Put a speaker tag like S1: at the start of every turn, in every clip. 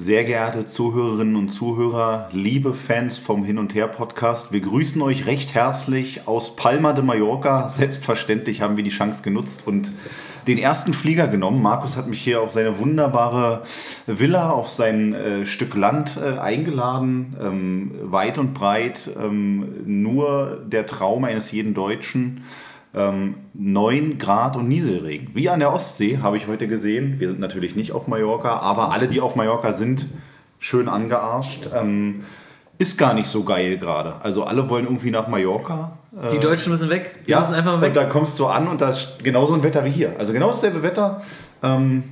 S1: Sehr geehrte Zuhörerinnen und Zuhörer, liebe Fans vom Hin und Her Podcast, wir grüßen euch recht herzlich aus Palma de Mallorca. Selbstverständlich haben wir die Chance genutzt und den ersten Flieger genommen. Markus hat mich hier auf seine wunderbare Villa, auf sein äh, Stück Land äh, eingeladen. Ähm, weit und breit, ähm, nur der Traum eines jeden Deutschen. Ähm, 9 Grad und Nieselregen. Wie an der Ostsee, habe ich heute gesehen. Wir sind natürlich nicht auf Mallorca, aber alle, die auf Mallorca sind, schön angearscht. Ähm, ist gar nicht so geil gerade. Also alle wollen irgendwie nach Mallorca.
S2: Die Deutschen müssen weg. Die
S1: ja,
S2: müssen einfach mal weg.
S1: und da kommst du an und da ist genauso ein Wetter wie hier. Also genau dasselbe Wetter. Ähm,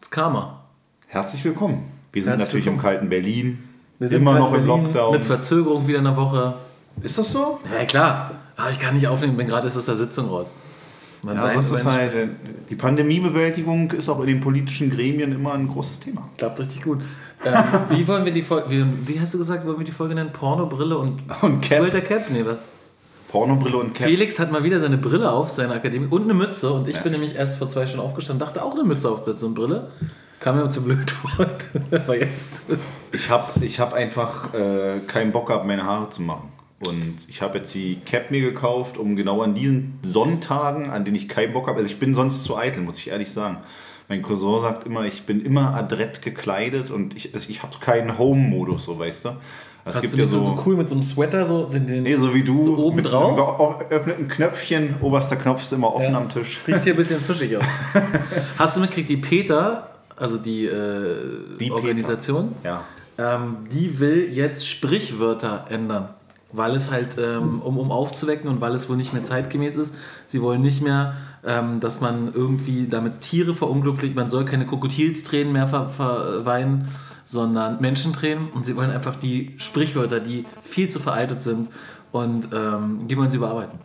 S2: Das Karma.
S1: herzlich willkommen. Wir sind
S2: Herzlich
S1: natürlich
S2: willkommen.
S1: im kalten Berlin.
S2: Wir sind
S1: Immer noch im Lockdown.
S2: Mit Verzögerung wieder eine Woche.
S1: Ist das so?
S2: Ja, klar. Ah, ich kann nicht aufnehmen, bin gerade aus der Sitzung raus. Mein
S1: Ja, das ist halt, äh, die Pandemiebewältigung ist auch in den politischen Gremien immer ein großes Thema.
S2: Klappt richtig gut. Ähm, wie wollen wir die Folge, wie, wie hast du gesagt, wollen wir die Folge nennen? Porno, Brille und,
S1: Und Cap.
S2: Swelter Cap? Nee, was?
S1: Pornobrille und Cap.
S2: Felix hat mal wieder seine Brille auf, seine Akademie und eine Mütze. Und ich bin nämlich erst vor zwei Stunden aufgestanden, dachte auch eine Mütze aufzusetzen und Brille. Kam mir aber zu blöd vor. Aber jetzt.
S1: Ich habe ich hab einfach äh, keinen Bock gehabt, meine Haare zu machen. Und ich habe jetzt die Cap mir gekauft, um genau an diesen Sonntagen, an denen ich keinen Bock habe, also ich bin sonst zu eitel, muss ich ehrlich sagen. Mein Cousin sagt immer, ich bin immer adrett gekleidet und ich, also ich habe keinen Home-Modus, so weißt du. Es
S2: Hast du nicht so, so cool mit so einem Sweater, so sind den.
S1: Nee, so wie du.
S2: So oben
S1: mit
S2: drauf?
S1: einem geöffneten Knöpfchen. Oberster Knopf ist immer offen
S2: Ja.
S1: am Tisch.
S2: Riecht hier ein bisschen fischig aus. Hast du mitgekriegt, die Peter, also die, äh,
S1: Die
S2: Organisation,
S1: Ja.
S2: ähm, die will jetzt Sprichwörter ändern. Weil es halt, ähm, um, um aufzuwecken und weil es wohl nicht mehr zeitgemäß ist. Sie wollen nicht mehr, ähm, dass man irgendwie damit Tiere verunglücklicht. Man soll keine Krokodilstränen mehr ver verweinen, sondern Menschentränen. Und sie wollen einfach die Sprichwörter, die viel zu veraltet sind, und ähm, die wollen sie überarbeiten.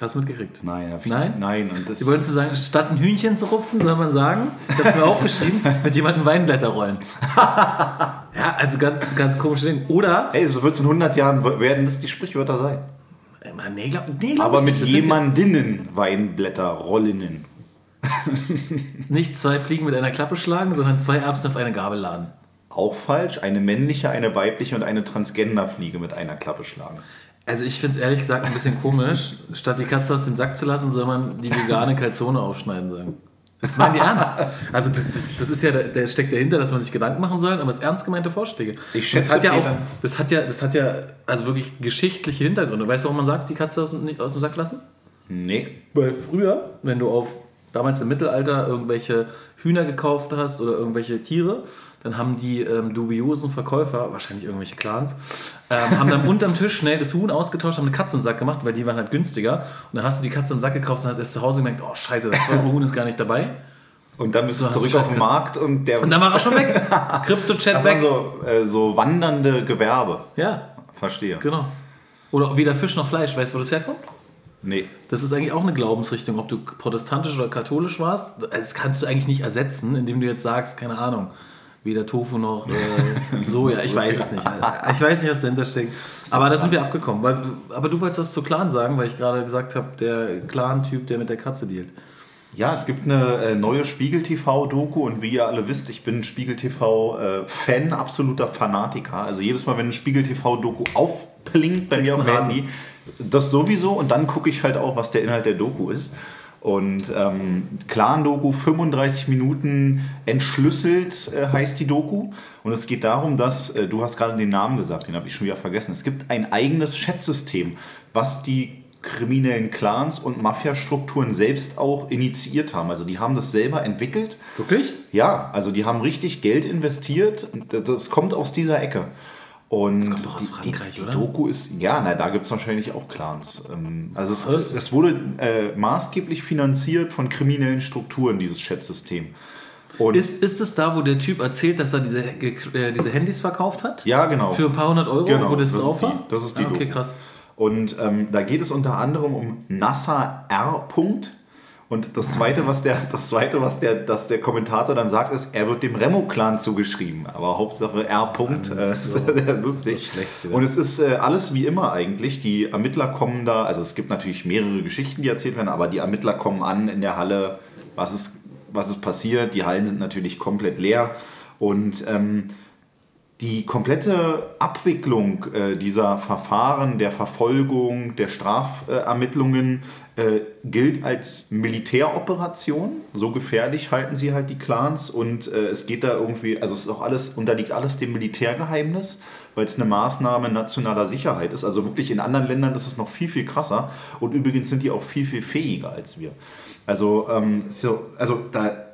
S2: Hast du mitgekriegt?
S1: Nein,
S2: Nein?
S1: Nein. Und das,
S2: Sie wollten zu sagen, statt ein Hühnchen zu rupfen, soll man sagen, ich habe mir aufgeschrieben, mit jemandem Weinblätter rollen. ja, also ganz, ganz komische Dinge. Oder,
S1: Ey, so wird es in 100 Jahren werden das die Sprichwörter sein.
S2: Mann, nee, glaub, nee, glaub
S1: Aber
S2: ich
S1: mit
S2: nicht. Das sind
S1: jemandinnen Weinblätter, Rollinnen.
S2: Nicht zwei Fliegen mit einer Klappe schlagen, sondern zwei Erbsen auf eine Gabel laden.
S1: Auch falsch. Eine männliche, eine weibliche und eine Transgenderfliege mit einer Klappe schlagen.
S2: Also ich finde es ehrlich gesagt ein bisschen komisch, statt die Katze aus dem Sack zu lassen, soll man die vegane Calzone aufschneiden sagen. Das meinen die ernst. Also das, das, das ist ja, der, der steckt dahinter, dass man sich Gedanken machen soll, aber es ernst gemeinte Vorschläge.
S1: Ich schätze,
S2: das hat ja auch, das hat ja, das hat ja also wirklich geschichtliche Hintergründe. Weißt du, warum man sagt, die Katze aus, dem- nicht aus dem Sack lassen?
S1: Nee.
S2: Weil früher, wenn du auf damals im Mittelalter irgendwelche Hühner gekauft hast oder irgendwelche Tiere, dann haben die ähm, dubiosen Verkäufer, wahrscheinlich irgendwelche Clans, ähm, haben dann unterm Tisch schnell das Huhn ausgetauscht, haben eine Katze in den Sack gemacht, weil die waren halt günstiger. Und dann hast du die Katze in den Sack gekauft und hast erst zu Hause gemerkt, oh scheiße, das teure Huhn ist gar nicht dabei.
S1: Und dann bist du zurück auf den. Markt und der.
S2: Und dann war er schon weg. Crypto-Chat
S1: das
S2: weg.
S1: waren so, äh, so wandernde Gewerbe.
S2: Ja,
S1: Verstehe.
S2: genau. Oder weder Fisch noch Fleisch. Weißt du, wo das herkommt?
S1: Nee.
S2: Das ist eigentlich auch eine Glaubensrichtung, ob du protestantisch oder katholisch warst. Das kannst du eigentlich nicht ersetzen, indem du jetzt sagst, keine Ahnung, weder Tofu noch äh, Soja. Ich weiß es nicht. Alter. Ich weiß nicht, was dahinter steckt. Aber da sind wir abgekommen. Weil, aber du wolltest was zu Clan sagen, weil ich gerade gesagt habe, der Clan-Typ, der mit der Katze dealt.
S1: Ja, es gibt eine äh, neue Spiegel TV-Doku und wie ihr alle wisst, ich bin Spiegel TV-Fan, absoluter Fanatiker. Also jedes Mal, wenn ein Spiegel TV-Doku aufplinkt bei mir auf dem Handy, das sowieso und dann gucke ich halt auch, was der Inhalt der Doku ist. Und ähm, Clan-Doku, 35 Minuten entschlüsselt äh, heißt die Doku. Und es geht darum, dass, äh, du hast gerade den Namen gesagt, den habe ich schon wieder vergessen. Es gibt ein eigenes Chat-System, was die kriminellen Clans und Mafiastrukturen selbst auch initiiert haben. Also die haben das selber entwickelt.
S2: Wirklich?
S1: Ja, also die haben richtig Geld investiert. Und Das kommt aus dieser Ecke. Und
S2: kommt doch aus
S1: die,
S2: Frankreich,
S1: die,
S2: oder?
S1: Die Doku ist, ja, na, da gibt es wahrscheinlich auch Clans. Ähm, Also es, es wurde äh, maßgeblich finanziert von kriminellen Strukturen, dieses Chat-System. Und
S2: Ist, ist es da, wo der Typ erzählt, dass er diese, äh, diese Handys verkauft hat?
S1: ja, genau.
S2: Für ein paar hundert Euro,
S1: Genau,
S2: wo das,
S1: das ist
S2: drauf
S1: die-
S2: war?
S1: das ist die
S2: ah, Okay,
S1: Doku.
S2: krass.
S1: Und ähm, da geht es unter anderem um NASA R. Punkt. Und das zweite, was der, das zweite, was der, dass der Kommentator dann sagt, ist, er wird dem Remo-Clan zugeschrieben. Aber Hauptsache R. Punkt.
S2: das
S1: äh,
S2: ist so-
S1: sehr lustig.
S2: so schlecht, ja.
S1: Und es ist äh, alles wie immer eigentlich. Die Ermittler kommen da, also es gibt natürlich mehrere Geschichten, die erzählt werden, aber die Ermittler kommen an in der Halle, was ist, was ist passiert. Die Hallen sind natürlich komplett leer. Und ähm, die komplette Abwicklung äh, dieser Verfahren, der Verfolgung, der Strafermittlungen äh, gilt als Militäroperation. So gefährlich halten sie halt die Clans und äh, es geht da irgendwie, also es ist auch alles, unterliegt alles dem Militärgeheimnis, weil es eine Maßnahme nationaler Sicherheit ist. Also wirklich in anderen Ländern ist es noch viel, viel krasser und übrigens sind die auch viel, viel fähiger als wir. Also, ähm, so, also da,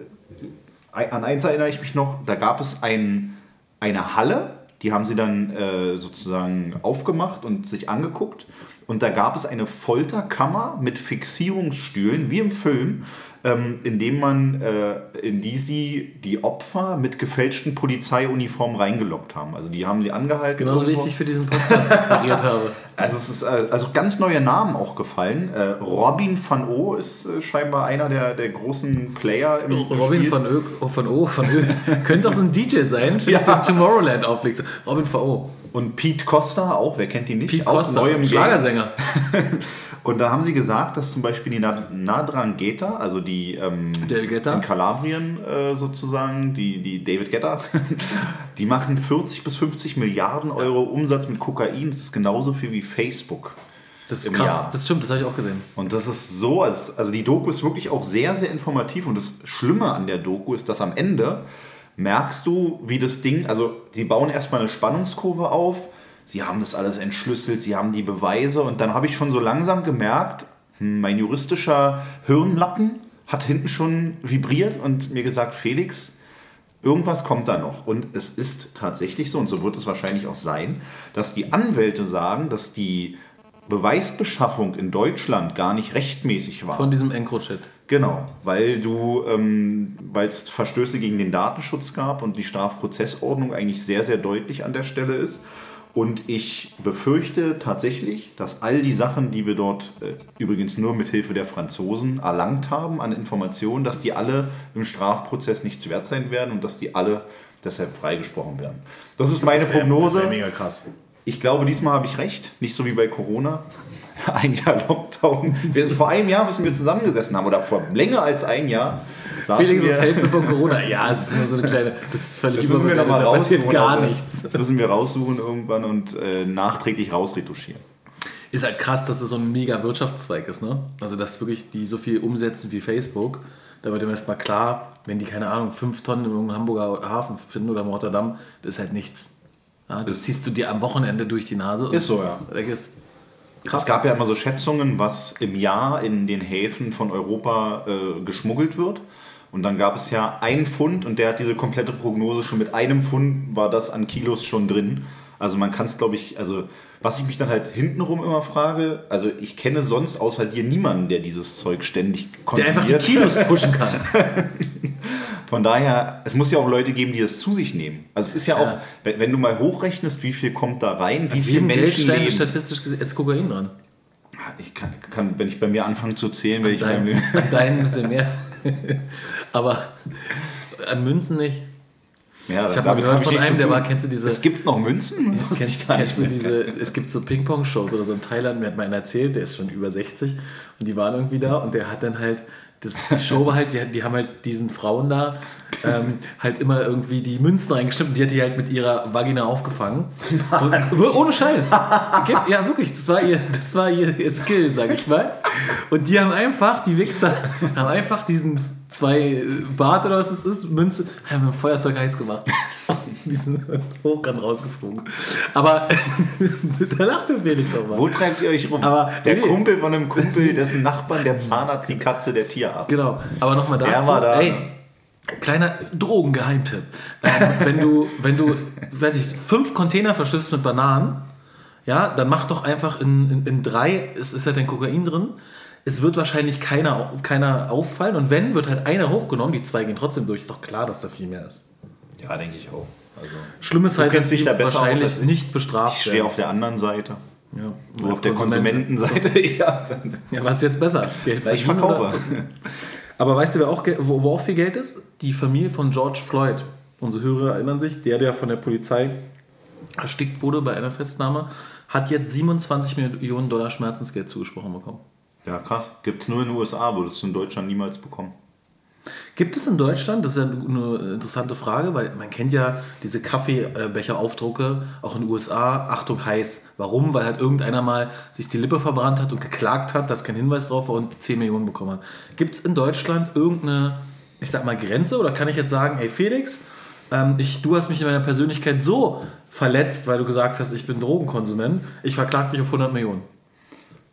S1: an eins erinnere ich mich noch, da gab es ein eine Halle, die haben sie dann äh, sozusagen aufgemacht und sich angeguckt. Und da gab es eine Folterkammer mit Fixierungsstühlen, wie im Film, ähm, indem man, äh, in die sie die Opfer mit gefälschten Polizeiuniformen reingelockt haben. Also die haben sie angehalten.
S2: Genauso wie ich dich für diesen Podcast präpariert habe.
S1: Also es ist äh, also ganz neue Namen auch gefallen. Äh, Robin van O ist äh, scheinbar einer der, der großen Player
S2: im Robin Spiel. van Ö, oh, van O, van Ö. könnte auch so ein DJ sein, für ja. den Tomorrowland auflegt. Robin van O.
S1: Und Pete Costa auch, wer kennt ihn nicht?
S2: Pete auch Costa, neu im Schlagersänger.
S1: Und da haben sie gesagt, dass zum Beispiel die Nadrangheta, also die ähm, in Kalabrien äh, sozusagen, die, die David Guetta, die machen 40 bis 50 Milliarden Euro Umsatz mit Kokain. Das ist genauso viel wie Facebook.
S2: Das ist krass, Jahr. das stimmt, das habe ich auch gesehen.
S1: Und das ist so, als, also die Doku ist wirklich auch sehr, sehr informativ. Und das Schlimme an der Doku ist, dass am Ende merkst du, wie das Ding, also sie bauen erstmal eine Spannungskurve auf sie haben das alles entschlüsselt, sie haben die Beweise und dann habe ich schon so langsam gemerkt, hm, mein juristischer Hirnlappen hat hinten schon vibriert und mir gesagt, Felix, irgendwas kommt da noch. Und es ist tatsächlich so, und so wird es wahrscheinlich auch sein, dass die Anwälte sagen, dass die Beweisbeschaffung in Deutschland gar nicht rechtmäßig war.
S2: Von diesem EncroChat.
S1: Genau, weil du, ähm, weil es Verstöße gegen den Datenschutz gab und die Strafprozessordnung eigentlich sehr, sehr deutlich an der Stelle ist. Und ich befürchte tatsächlich, dass all die Sachen, die wir dort äh, übrigens nur mit Hilfe der Franzosen erlangt haben an Informationen, dass die alle im Strafprozess nichts wert sein werden und dass die alle deshalb freigesprochen werden. Das ist meine das wär, Prognose. Das
S2: mega krass.
S1: Ich glaube, diesmal habe ich recht. Nicht so wie bei Corona. Ein Jahr Lockdown. Wir, vor einem Jahr müssen wir zusammengesessen haben oder vor länger als ein Jahr
S2: Felix, was hältst du von Corona? Ja, es ist nur so eine kleine, das ist völlig das
S1: müssen wir noch mal da passiert
S2: gar also, nichts.
S1: Das müssen wir raussuchen irgendwann und äh, nachträglich rausretuschieren.
S2: Ist halt krass, dass das so ein mega Wirtschaftszweig ist, ne? Also, dass wirklich die so viel umsetzen wie Facebook. Da wird dem erstmal klar, wenn die, keine Ahnung, fünf Tonnen in irgendeinem Hamburger Hafen finden oder in Rotterdam, das ist halt nichts. Ja, das, das ziehst du dir am Wochenende durch die Nase.
S1: Ist so, ja.
S2: Ist
S1: krass. Es gab ja immer so Schätzungen, was im Jahr in den Häfen von Europa äh, geschmuggelt wird. Und dann gab es ja einen Pfund und der hat diese komplette Prognose schon mit einem Pfund war das an Kilos schon drin. Also man kann es, glaube ich, also was ich mich dann halt hintenrum immer frage, also ich kenne sonst außer dir niemanden, der dieses Zeug ständig
S2: konsumiert. Der einfach die Kilos pushen kann.
S1: Von daher, es muss ja auch Leute geben, die das zu sich nehmen. Also es ist ja, ja. auch, wenn du mal hochrechnest, wie viel kommt da rein, wie viele Menschen leben.
S2: statistisch gesehen ist Kokain dran.
S1: Ich kann, kann, wenn ich bei mir anfange zu zählen, werde ich
S2: dein, dein ein bisschen mehr. Aber an Münzen nicht.
S1: Ja,
S2: ich habe mal gehört von einem, der war, kennst du diese...
S1: Es gibt noch Münzen?
S2: kennst, kennst du diese, es gibt so Ping-Pong-Shows oder so in Thailand, mir hat mal einer erzählt, der ist schon über 60 und die waren irgendwie da und der hat dann halt das, die Show war halt, die, die haben halt diesen Frauen da ähm, halt immer irgendwie die Münzen reingestimmt und die hat die halt mit ihrer Vagina aufgefangen. Und, ohne Scheiß. Ja, wirklich, das war ihr, das war ihr, ihr Skill, sag ich mal. Und die haben einfach, die Wichser, haben einfach diesen zwei Bart oder was das ist, Münze, haben mit dem Feuerzeug heiß gemacht. Die sind hochkant rausgeflogen. Aber da lachte Felix auch mal.
S1: Wo treibt ihr euch rum?
S2: Aber,
S1: der nee. Kumpel von einem Kumpel, dessen Nachbarn, der Zahnarzt, die Katze, der Tierarzt.
S2: Genau. Aber nochmal dazu. Er war da. Ey, kleiner Drogengeheimtipp. Ähm, wenn du, wenn du, weiß ich, fünf Container verschiffst mit Bananen, ja, dann mach doch einfach in, in, in drei, es ist ja dein Kokain drin, es wird wahrscheinlich keiner, keiner auffallen und wenn, wird halt einer hochgenommen, die zwei gehen trotzdem durch. Ist doch klar, dass da viel mehr ist.
S1: Ja, denke ich auch.
S2: Also, Schlimm ist halt, dass sie da wahrscheinlich nicht bestraft
S1: Ich stehe auf der anderen Seite.
S2: Ja,
S1: du auf der Konsumentenseite.
S2: ja. ja, was ist jetzt besser?
S1: Geld ich verkaufe.
S2: Aber weißt du, wer auch, wo, wo auch viel Geld ist? Die Familie von George Floyd. Unsere Hörer erinnern sich, der, der von der Polizei erstickt wurde bei einer Festnahme, hat jetzt 27 Millionen Dollar Schmerzensgeld zugesprochen bekommen.
S1: Ja, krass. Gibt es nur in den USA, würdest du in Deutschland niemals bekommen.
S2: Gibt es in Deutschland, das ist ja eine interessante Frage, weil man kennt ja diese Kaffeebecheraufdrucke auch in den USA, Achtung heiß. Warum? Weil halt irgendeiner mal sich die Lippe verbrannt hat und geklagt hat, dass kein Hinweis drauf war und 10 Millionen bekommen hat. Gibt es in Deutschland irgendeine, ich sag mal, Grenze oder kann ich jetzt sagen, hey Felix, ähm, ich, du hast mich in meiner Persönlichkeit so verletzt, weil du gesagt hast, ich bin Drogenkonsument, ich verklag dich auf 100 Millionen.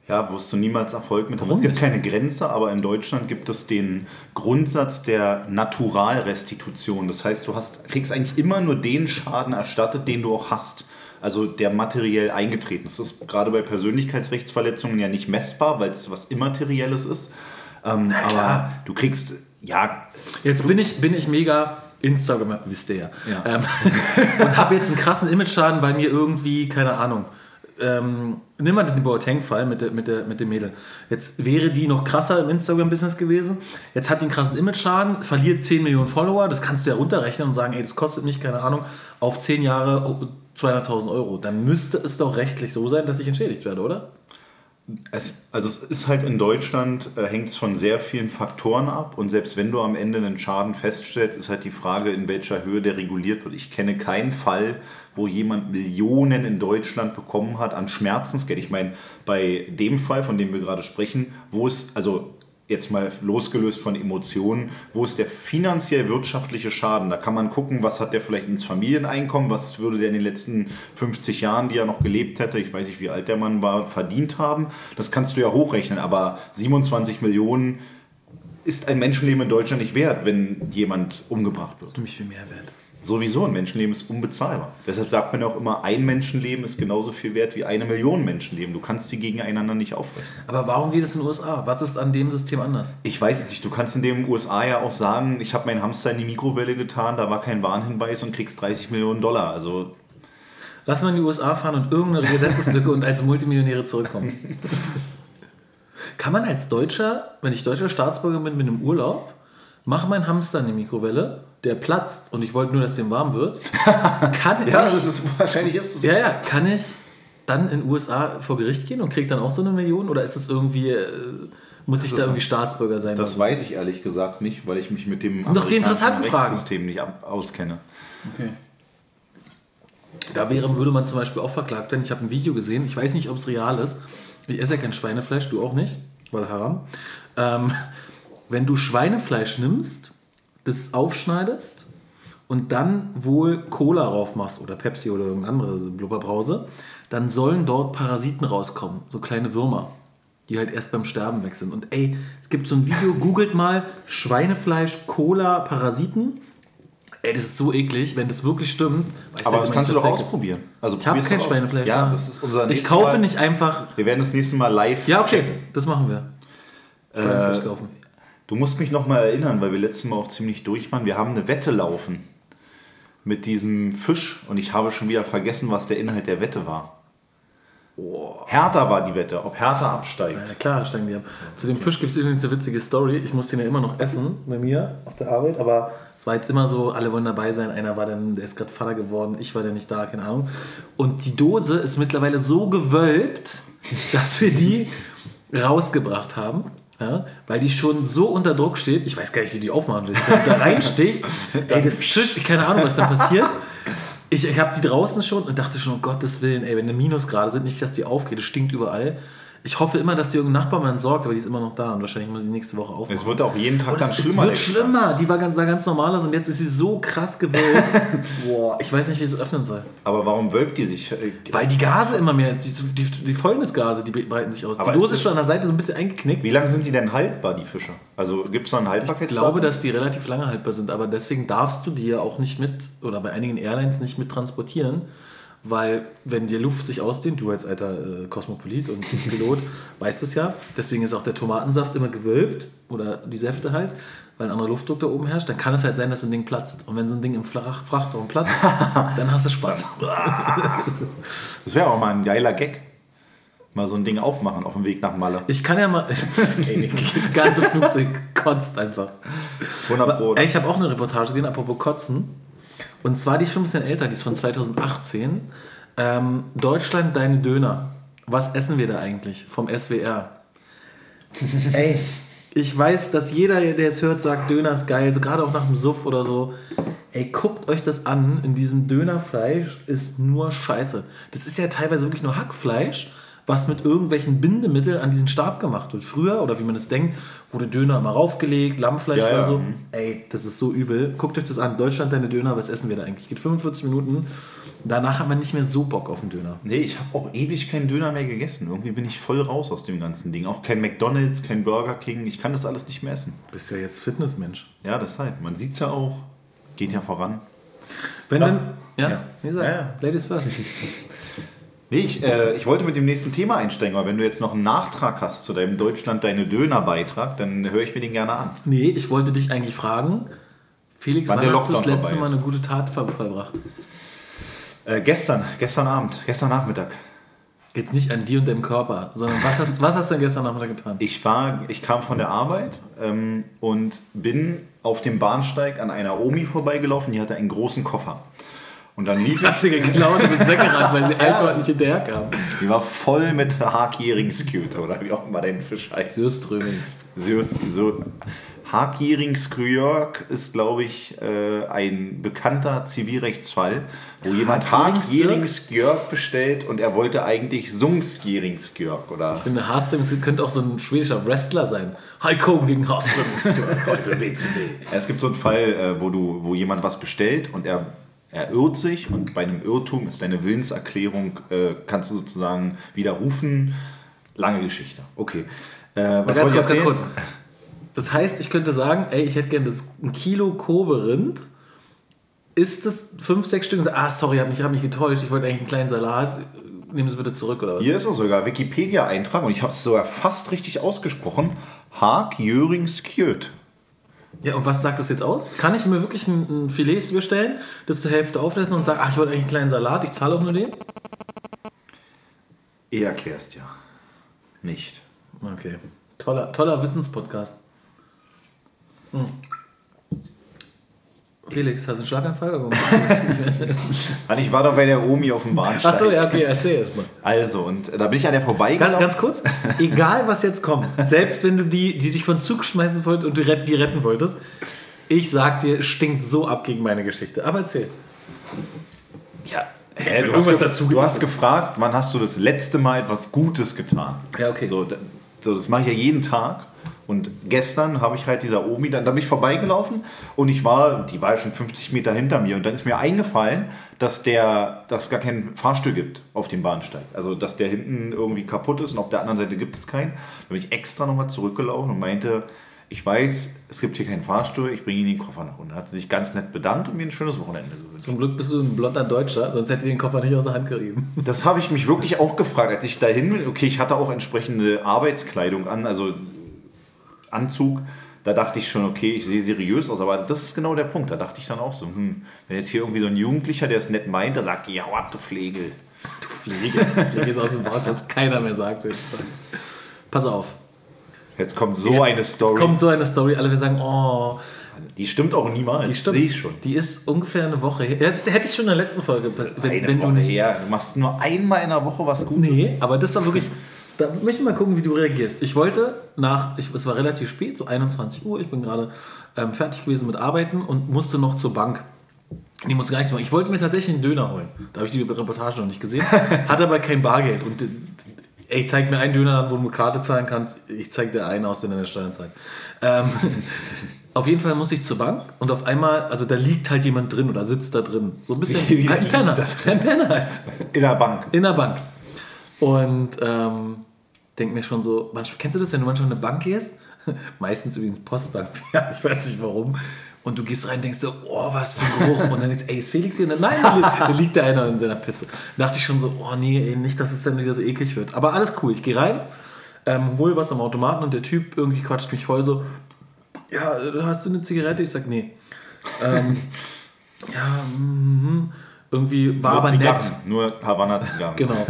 S1: Ja, wirst du niemals Erfolg mit haben. Es gibt keine Grenze, aber in Deutschland gibt es den Grundsatz der Naturalrestitution. Das heißt, du hast, kriegst eigentlich immer nur den Schaden erstattet, den du auch hast. Also der materiell eingetreten ist. Das ist gerade bei Persönlichkeitsrechtsverletzungen ja nicht messbar, weil es was Immaterielles ist. Ähm, aber du kriegst, ja,
S2: Jetzt bin ich, bin ich mega Instagram, wisst ihr ja.
S1: Ja.
S2: Ähm, und habe jetzt einen krassen Image-Schaden, weil mir irgendwie, keine Ahnung, ähm, nimm mal den Boateng-Fall mit, der, mit, der, mit dem Mädel. Jetzt wäre die noch krasser im Instagram-Business gewesen. Jetzt hat die einen krassen Image-Schaden, verliert 10 Millionen Follower. Das kannst du ja runterrechnen und sagen, ey, das kostet mich, keine Ahnung, auf 10 Jahre oh, 200.000 Euro. Dann müsste es doch rechtlich so sein, dass ich entschädigt werde, oder?
S1: Es, also es ist halt in Deutschland, äh, hängt es von sehr vielen Faktoren ab und selbst wenn du am Ende einen Schaden feststellst, ist halt die Frage, in welcher Höhe der reguliert wird. Ich kenne keinen Fall, wo jemand Millionen in Deutschland bekommen hat an Schmerzensgeld. Ich meine, bei dem Fall, von dem wir gerade sprechen, wo es, also jetzt mal losgelöst von Emotionen, wo ist der finanziell wirtschaftliche Schaden? Da kann man gucken, was hat der vielleicht ins Familieneinkommen, was würde der in den letzten 50 Jahren, die er noch gelebt hätte, ich weiß nicht, wie alt der Mann war, verdient haben. Das kannst du ja hochrechnen, aber 27 Millionen ist ein Menschenleben in Deutschland nicht wert, wenn jemand umgebracht wird.
S2: Nämlich viel mehr wert.
S1: Sowieso, ein Menschenleben ist unbezahlbar. Deshalb sagt man auch immer, ein Menschenleben ist genauso viel wert wie eine Million Menschenleben. Du kannst die gegeneinander nicht aufrechnen.
S2: Aber warum geht es in den USA? Was ist an dem System anders?
S1: Ich weiß es nicht. Du kannst in den USA ja auch sagen, ich habe meinen Hamster in die Mikrowelle getan, da war kein Warnhinweis und kriegst 30 Millionen Dollar. Also
S2: Lass mal in die USA fahren und irgendeine Gesetzeslücke und als Multimillionäre zurückkommen. Kann man als Deutscher, wenn ich deutscher Staatsbürger bin, mit einem Urlaub, mache meinen Hamster in die Mikrowelle, der platzt und ich wollte nur, dass dem warm wird, kann ich,
S1: das ist wahrscheinlich ist es.
S2: ja, ja, kann ich dann in den USA vor Gericht gehen und kriege dann auch so eine Million oder ist es irgendwie, äh, muss ich
S1: ist
S2: da irgendwie Staatsbürger sein?
S1: Das weiß ich ehrlich gesagt nicht, weil ich mich mit dem
S2: doch die interessanten.
S1: Rechtssystem nicht auskenne.
S2: Okay. Da wäre, würde man zum Beispiel auch verklagt werden. Ich habe ein Video gesehen, ich weiß nicht, ob es real ist. Ich esse ja kein Schweinefleisch, du auch nicht, weil Haram. Ähm, wenn du Schweinefleisch nimmst, das aufschneidest und dann wohl Cola drauf machst oder Pepsi oder irgendeine andere Blubberbrause, dann sollen dort Parasiten rauskommen, so kleine Würmer, die halt erst beim Sterben weg sind. Und ey, es gibt so ein Video, googelt mal Schweinefleisch, Cola, Parasiten. Ey, das ist so eklig, wenn das wirklich stimmt.
S1: Aber
S2: der
S1: das kannst du doch ausprobieren. Also
S2: Ich habe kein. Schweinefleisch
S1: Ja,
S2: da.
S1: das ist unser
S2: ich kaufe
S1: Mal.
S2: nicht einfach.
S1: Wir werden das nächste Mal live
S2: Ja, okay,
S1: checken.
S2: das machen wir. Schweinefleisch
S1: Äh,
S2: kaufen.
S1: Du musst mich noch mal erinnern, weil wir letztes Mal auch ziemlich durch waren. Wir haben eine Wette laufen mit diesem Fisch und ich habe schon wieder vergessen, was der Inhalt der Wette war. Hertha war die Wette, ob Hertha absteigt.
S2: Ja, klar, steigen die ab. Zu dem Fisch gibt es übrigens eine witzige Story. Ich muss den ja immer noch essen bei mir auf der Arbeit, aber es war jetzt immer so, alle wollen dabei sein. Einer war dann, der ist gerade Vater geworden, ich war dann nicht da, keine Ahnung. Und die Dose ist mittlerweile so gewölbt, dass wir die rausgebracht haben. Ja, weil die schon so unter Druck steht. Ich weiß gar nicht, wie die aufmachen willst. Wenn du da reinstichst, ey, das zischt, keine Ahnung, was da passiert. Ich, ich habe die draußen schon und dachte schon, um Gottes Willen, ey, wenn eine Minusgrade sind, nicht, dass die aufgeht, es stinkt überall. Ich hoffe immer, dass die irgendein Nachbar mal entsorgt, aber die ist immer noch da und wahrscheinlich muss ich die nächste Woche aufmachen.
S1: Es wird auch jeden Tag
S2: Und
S1: dann
S2: es, es
S1: schlimmer.
S2: wird schlimmer. Die war ganz, sah ganz normal aus und jetzt ist sie so krass gewölbt. Boah, ich weiß nicht, wie ich es öffnen soll.
S1: Aber warum wölbt die sich?
S2: Weil die Gase immer mehr, die, die, die Fäulnisgase, die breiten sich aus.
S1: Aber
S2: die Dose
S1: ist
S2: schon an der Seite so ein bisschen eingeknickt.
S1: Wie lange sind die denn haltbar, die Fische? Also gibt es da
S2: Ich
S1: Haltbarkeitsdatum?
S2: glaube, dass die relativ lange haltbar sind, aber deswegen darfst du die ja auch nicht mit, oder bei einigen Airlines nicht mit transportieren, weil wenn die Luft sich ausdehnt, du als alter äh, Kosmopolit und Pilot weißt es ja, deswegen ist auch der Tomatensaft immer gewölbt oder die Säfte halt, weil ein anderer Luftdruck da oben herrscht, dann kann es halt sein, dass so ein Ding platzt. Und wenn so ein Ding im Frach Frachtraum platzt, dann hast du Spaß.
S1: Das wäre auch mal ein geiler Gag. Mal so ein Ding aufmachen auf dem Weg nach Malle.
S2: Ich kann ja mal. Ey, ganze Flugzeug kotzt einfach.
S1: 100 Pro.
S2: Ey, ich habe auch eine Reportage gesehen, apropos Kotzen. Und zwar, die ist schon ein bisschen älter, die ist von 2018. Ähm, Deutschland, deine Döner. Was essen wir da eigentlich vom SWR? Ey, Ich weiß, dass jeder, der es hört, sagt, Döner ist geil, so gerade auch nach dem Suff oder so. Ey, guckt euch das an. In diesem Dönerfleisch ist nur Scheiße. Das ist ja teilweise wirklich nur Hackfleisch, was mit irgendwelchen Bindemitteln an diesen Stab gemacht wird. Früher, oder wie man es denkt, wurde Döner immer raufgelegt, Lammfleisch
S1: Ja,
S2: oder
S1: ja.
S2: so.
S1: Mhm.
S2: Ey, das ist so übel. Guckt euch das an. Deutschland, deine Döner, was essen wir da eigentlich? Geht 45 Minuten. Danach hat man nicht mehr so Bock auf den Döner.
S1: Nee, ich habe auch ewig keinen Döner mehr gegessen. Irgendwie bin ich voll raus aus dem ganzen Ding. Auch kein McDonalds, kein Burger King. Ich kann das alles nicht mehr essen.
S2: Bist ja jetzt Fitnessmensch.
S1: Ja, deshalb. Man sieht es ja auch. Geht ja voran.
S2: Wenn dann. Ja,
S1: Ja.
S2: Wie gesagt,
S1: Ja, ja.
S2: Ladies first.
S1: Nee, ich, äh, ich wollte mit dem nächsten Thema einsteigen, aber wenn du jetzt noch einen Nachtrag hast zu deinem Deutschland deine Döner-Beitrag, dann höre ich mir den gerne an.
S2: Nee, ich wollte dich eigentlich fragen, Felix,
S1: Wann
S2: wann, hast du das letzte Mal eine gute Tat vollbracht?
S1: Äh, gestern, gestern Abend, gestern Nachmittag.
S2: Jetzt nicht an dir und deinem Körper, sondern was hast, was hast du denn gestern Nachmittag getan?
S1: Ich war, ich kam von der Arbeit ähm, und bin auf dem Bahnsteig an einer Omi vorbeigelaufen, die hatte einen großen Koffer. Und dann lief
S2: Hast du geklaut und bist weggerannt, weil sie einfach nicht hinterherkam.
S1: die war voll mit Hakjähringssküte oder wie auch immer dein Fisch heißt.
S2: Sürströming.
S1: So, so Hakjäringsskjörg ist, glaube ich, äh, ein bekannter Zivilrechtsfall, wo jemand
S2: Hakjäringsskjörg?
S1: Hakjäringsskjörg bestellt und er wollte eigentlich Sungskjäringsskjörg oder
S2: Ich finde, Haströming könnte auch so ein schwedischer Wrestler sein. Hogan gegen Haströming aus der WCW.
S1: Ja, Es gibt so einen Fall, äh, wo, du, wo jemand was bestellt und er, er irrt sich und bei einem Irrtum ist deine Willenserklärung, äh, kannst du sozusagen widerrufen. Lange Geschichte. Okay. Äh, was
S2: Ganz kurz, ganz kurz. Das heißt, ich könnte sagen, ey, ich hätte gerne das ein Kilo Kobe-Rind. Ist das fünf, sechs Stück? Ah, sorry, ich habe mich, hab mich getäuscht. Ich wollte eigentlich einen kleinen Salat. Nehmen Sie bitte zurück, oder was?
S1: Hier ist es sogar Wikipedia-Eintrag und ich habe es sogar fast richtig ausgesprochen. Hakjäringskjöt.
S2: Ja, und was sagt das jetzt aus? Kann ich mir wirklich ein, ein Filet bestellen, das zur Hälfte aufessen und sagen, ach, ich wollte eigentlich einen kleinen Salat, ich zahle auch nur den?
S1: Ich erklärst ja. Nicht.
S2: Okay. Toller, toller Wissenspodcast. Hm. Felix, hast du einen Schlaganfall?
S1: Weil ich war da bei der Omi auf dem Bahnsteig.
S2: Achso, ja, okay, erzähl erst mal.
S1: Also, und da bin ich an der
S2: Ganz,
S1: vorbeigelaufen.
S2: ganz kurz, egal was jetzt kommt, selbst wenn du die, die dich von Zug schmeißen wolltest und die retten, die retten wolltest, ich sag dir, stinkt so ab gegen meine Geschichte. Aber erzähl.
S1: Ja,
S2: wird
S1: du, hast
S2: dazu
S1: du hast gefragt, wann hast du das letzte Mal etwas Gutes getan?
S2: Ja, okay.
S1: So, so das mache ich ja jeden Tag. Und gestern habe ich halt dieser Omi, dann da bin ich vorbeigelaufen und ich war, die war ja schon 50 Meter hinter mir und dann ist mir eingefallen, dass der, dass es gar kein Fahrstuhl gibt auf dem Bahnsteig. Also dass der hinten irgendwie kaputt ist und auf der anderen Seite gibt es keinen. Da bin ich extra nochmal zurückgelaufen und meinte, ich weiß, es gibt hier keinen Fahrstuhl, ich bringe Ihnen den Koffer nach unten. Da hat sie sich ganz nett bedankt und mir ein schönes Wochenende gewünscht.
S2: Zum Glück bist du ein blonder Deutscher, sonst hätte ich den Koffer nicht aus der Hand gerieben.
S1: Das habe ich mich wirklich auch gefragt, als ich dahin bin. Okay, ich hatte auch entsprechende Arbeitskleidung an, also Anzug. Da dachte ich schon, okay, ich sehe seriös aus, aber das ist genau der Punkt. Da dachte ich dann auch so, hm, wenn jetzt hier irgendwie so ein Jugendlicher, der es nett meint, der sagt, ja, du Pflegel.
S2: Du Pflege. Pflege ist aus dem Wort, was keiner mehr sagt. jetzt. Pass auf.
S1: Jetzt kommt so
S2: Jetzt-
S1: eine Story.
S2: Jetzt kommt so eine Story, alle werden sagen, oh,
S1: die stimmt auch niemals.
S2: die stimmt.
S1: Sehe ich schon.
S2: Die ist ungefähr eine Woche her. Das hätte ich schon in der letzten Folge passiert. Wenn,
S1: Eine
S2: wenn du
S1: Woche
S2: nicht.
S1: her. Du machst nur einmal in der Woche was Gutes.
S2: Nee, aber das war wirklich. Da möchte ich mal gucken, wie du reagierst. Ich wollte nach, ich, es war relativ spät, so 21 Uhr, ich bin gerade ähm, fertig gewesen mit Arbeiten und musste noch zur Bank. Die musste gar nicht machen. Ich wollte mir tatsächlich einen Döner holen. Da habe ich die Reportage noch nicht gesehen. Hatte aber kein Bargeld. Und ey, ich zeig mir einen Döner an, wo du mit Karte zahlen kannst. Ich zeig dir einen aus, den deine Steuern zahlt. Ähm, auf jeden Fall muss ich zur Bank und auf einmal, also da liegt halt jemand drin oder sitzt da drin. So ein bisschen
S1: Wie-
S2: ein Penner. Ein Penner halt
S1: In der Bank.
S2: in der Bank. Und ähm, denk mir schon so, manchmal, kennst du das, wenn du manchmal in eine Bank gehst? Meistens übrigens Postbank, ja, ich weiß nicht warum. Und du gehst rein und denkst so, oh, was für ein Geruch. Und dann denkst du, ey, ist Felix hier? Und dann, nein, da, li- da liegt da einer in seiner Pisse. Da dachte ich schon so, oh nee, ey, nicht, dass es dann wieder so eklig wird. Aber alles cool, ich gehe rein, ähm, hol was am Automaten und der Typ irgendwie quatscht mich voll so, ja, hast du eine Zigarette? Ich sag, nee. Ähm, ja, mhm. Irgendwie war
S1: Nur
S2: aber
S1: Zigarren,
S2: nett.
S1: Nur Havanna-Zigarren.
S2: Genau.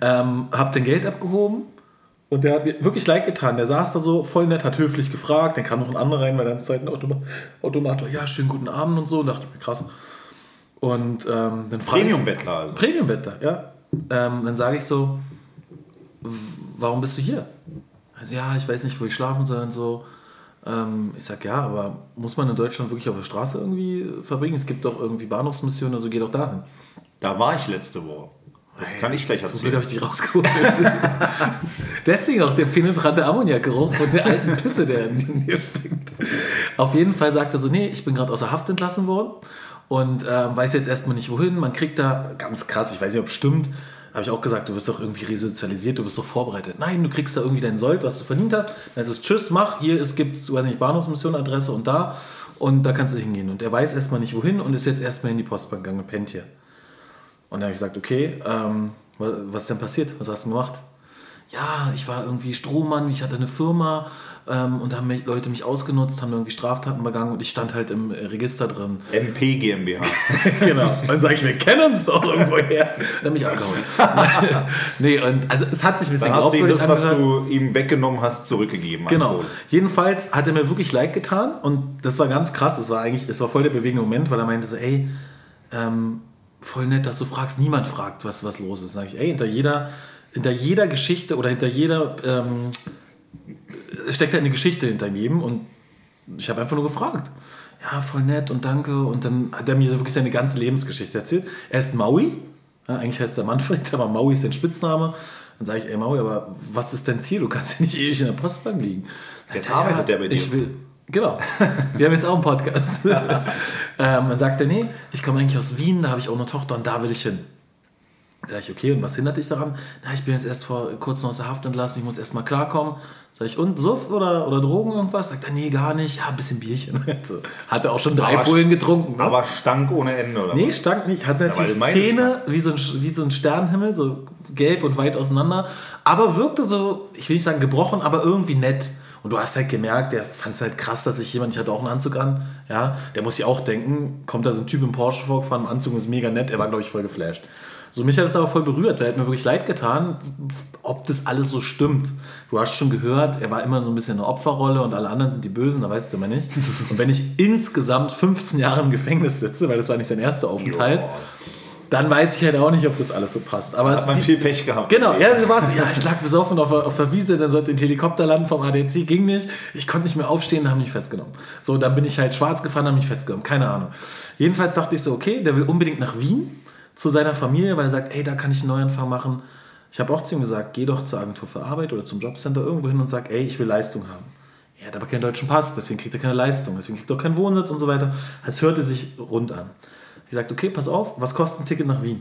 S2: ähm, hab den Geld abgehoben und der hat mir wirklich leid getan. Der saß da so voll nett, hat höflich gefragt. Dann kam noch ein anderer rein, weil dann Zeit ein Automa Automat war. Ja, schönen guten Abend und so. Und dachte ich mir, krass. Und ähm, dann frage ich.
S1: Premium-Bettler also.
S2: Premium-Bettler, ja. Ähm, dann sage ich so, warum bist du hier? Also ja, ich weiß nicht, wo ich schlafen soll und so. Ähm, ich sag, ja, aber muss man in Deutschland wirklich auf der Straße irgendwie verbringen? Es gibt doch irgendwie Bahnhofsmissionen, also geh doch dahin.
S1: Da war ich letzte Woche. Das kann ich gleich
S2: Zum Glück
S1: erzählen.
S2: habe ich dich rausgeholt. Deswegen auch der penetrante Ammoniakgeruch von der alten Pisse, der in dir steckt. Auf jeden Fall sagt er so, nee, ich bin gerade aus der Haft entlassen worden und ähm, weiß jetzt erstmal nicht wohin. Man kriegt da, ganz krass, ich weiß nicht, ob es stimmt, habe ich auch gesagt, du wirst doch irgendwie resozialisiert, du wirst doch vorbereitet. Nein, du kriegst da irgendwie dein Sold, was du verdient hast. Dann ist es, tschüss, mach, hier gibt es, weiß nicht, Bahnhofsmission, Adresse und da und da kannst du hingehen. Und er weiß erstmal nicht wohin und ist jetzt erstmal in die Postbank gegangen und pennt hier. Und dann habe ich gesagt, okay, ähm, wa- was ist denn passiert? Was hast du gemacht? Ja, ich war irgendwie Strohmann, ich hatte eine Firma ähm, und da haben mich, Leute mich ausgenutzt, haben irgendwie Straftaten begangen und ich stand halt im äh, Register drin.
S1: MP GmbH.
S2: genau. Und dann sage ich, wir kennen uns doch irgendwoher. Dann mich abgehauen. nee, und also es hat sich ein bisschen
S1: Dann hast du das, was du ihm weggenommen hast, zurückgegeben.
S2: Genau. Jedenfalls hat er mir wirklich leid getan und das war ganz krass. Es war eigentlich, es war voll der bewegende Moment, weil er meinte so, ey, ähm, voll nett, dass du fragst. Niemand fragt, was, was los ist. Sag ich, ey, hinter jeder, hinter jeder Geschichte oder hinter jeder ähm, steckt eine Geschichte hinter jedem und ich habe einfach nur gefragt. Ja, voll nett und danke. Und dann hat er mir so wirklich seine ganze Lebensgeschichte erzählt. Er ist Maui. Ja, eigentlich heißt er Manfred, aber Maui ist sein Spitzname. Dann sage ich, ey Maui, aber was ist dein Ziel? Du kannst ja nicht ewig in der Postbank liegen.
S1: Jetzt arbeitet der bei dir.
S2: Ich will, genau. Wir haben jetzt auch einen Podcast. ähm, dann sagt er, nee, ich komme eigentlich aus Wien, da habe ich auch eine Tochter und da will ich hin. Sag ich, okay, und was hindert dich daran? Na, ich bin jetzt erst vor kurzem aus der Haft entlassen, ich muss erst mal klarkommen. Sag ich, und Suff oder, oder Drogen irgendwas? Sagt er, nee, gar nicht. Ja, ein bisschen Bierchen. So. Hat er auch schon drei
S1: Aber-
S2: Pullen getrunken. Ne?
S1: Aber stank ohne Ende, oder?
S2: Nee, stank nicht. Hat natürlich
S1: meinst,
S2: Zähne wie so, ein, wie so ein Sternenhimmel, so gelb und weit auseinander. Aber wirkte so, ich will nicht sagen gebrochen, aber irgendwie nett. Und du hast halt gemerkt, der fand es halt krass, dass sich jemand, ich hatte auch einen Anzug an, ja, der muss sich auch denken, kommt da so ein Typ im Porsche vorgefahren, im Anzug ist mega nett, er war, glaube ich, voll geflasht. So, mich hat das aber voll berührt, weil er hat mir wirklich leid getan, ob das alles so stimmt. Du hast schon gehört, er war immer so ein bisschen eine Opferrolle und alle anderen sind die Bösen, da weißt du immer nicht. Und wenn ich insgesamt 15 Jahre im Gefängnis sitze, weil das war nicht sein erster Aufenthalt,
S1: Joa.
S2: dann weiß ich halt auch nicht, ob das alles so passt. Aber es
S1: Hat man
S2: die-
S1: viel Pech gehabt.
S2: Genau, ja, so war es. Ja, ich lag besoffen auf, auf der Wiese, dann sollte ein Helikopter landen vom ADC, ging nicht. Ich konnte nicht mehr aufstehen, dann haben mich festgenommen. So, dann bin ich halt schwarz gefahren, haben mich festgenommen, keine Ahnung. Jedenfalls dachte ich so, okay, der will unbedingt nach Wien zu seiner Familie, weil er sagt, ey, da kann ich einen Neuanfang machen. Ich habe auch zu ihm gesagt, geh doch zur Agentur für Arbeit oder zum Jobcenter irgendwo hin und sag, ey, ich will Leistung haben. Er hat aber keinen deutschen Pass, deswegen kriegt er keine Leistung, deswegen kriegt er auch keinen Wohnsitz und so weiter. Es hörte sich rund an. Ich sagte, okay, pass auf, was kostet ein Ticket nach Wien?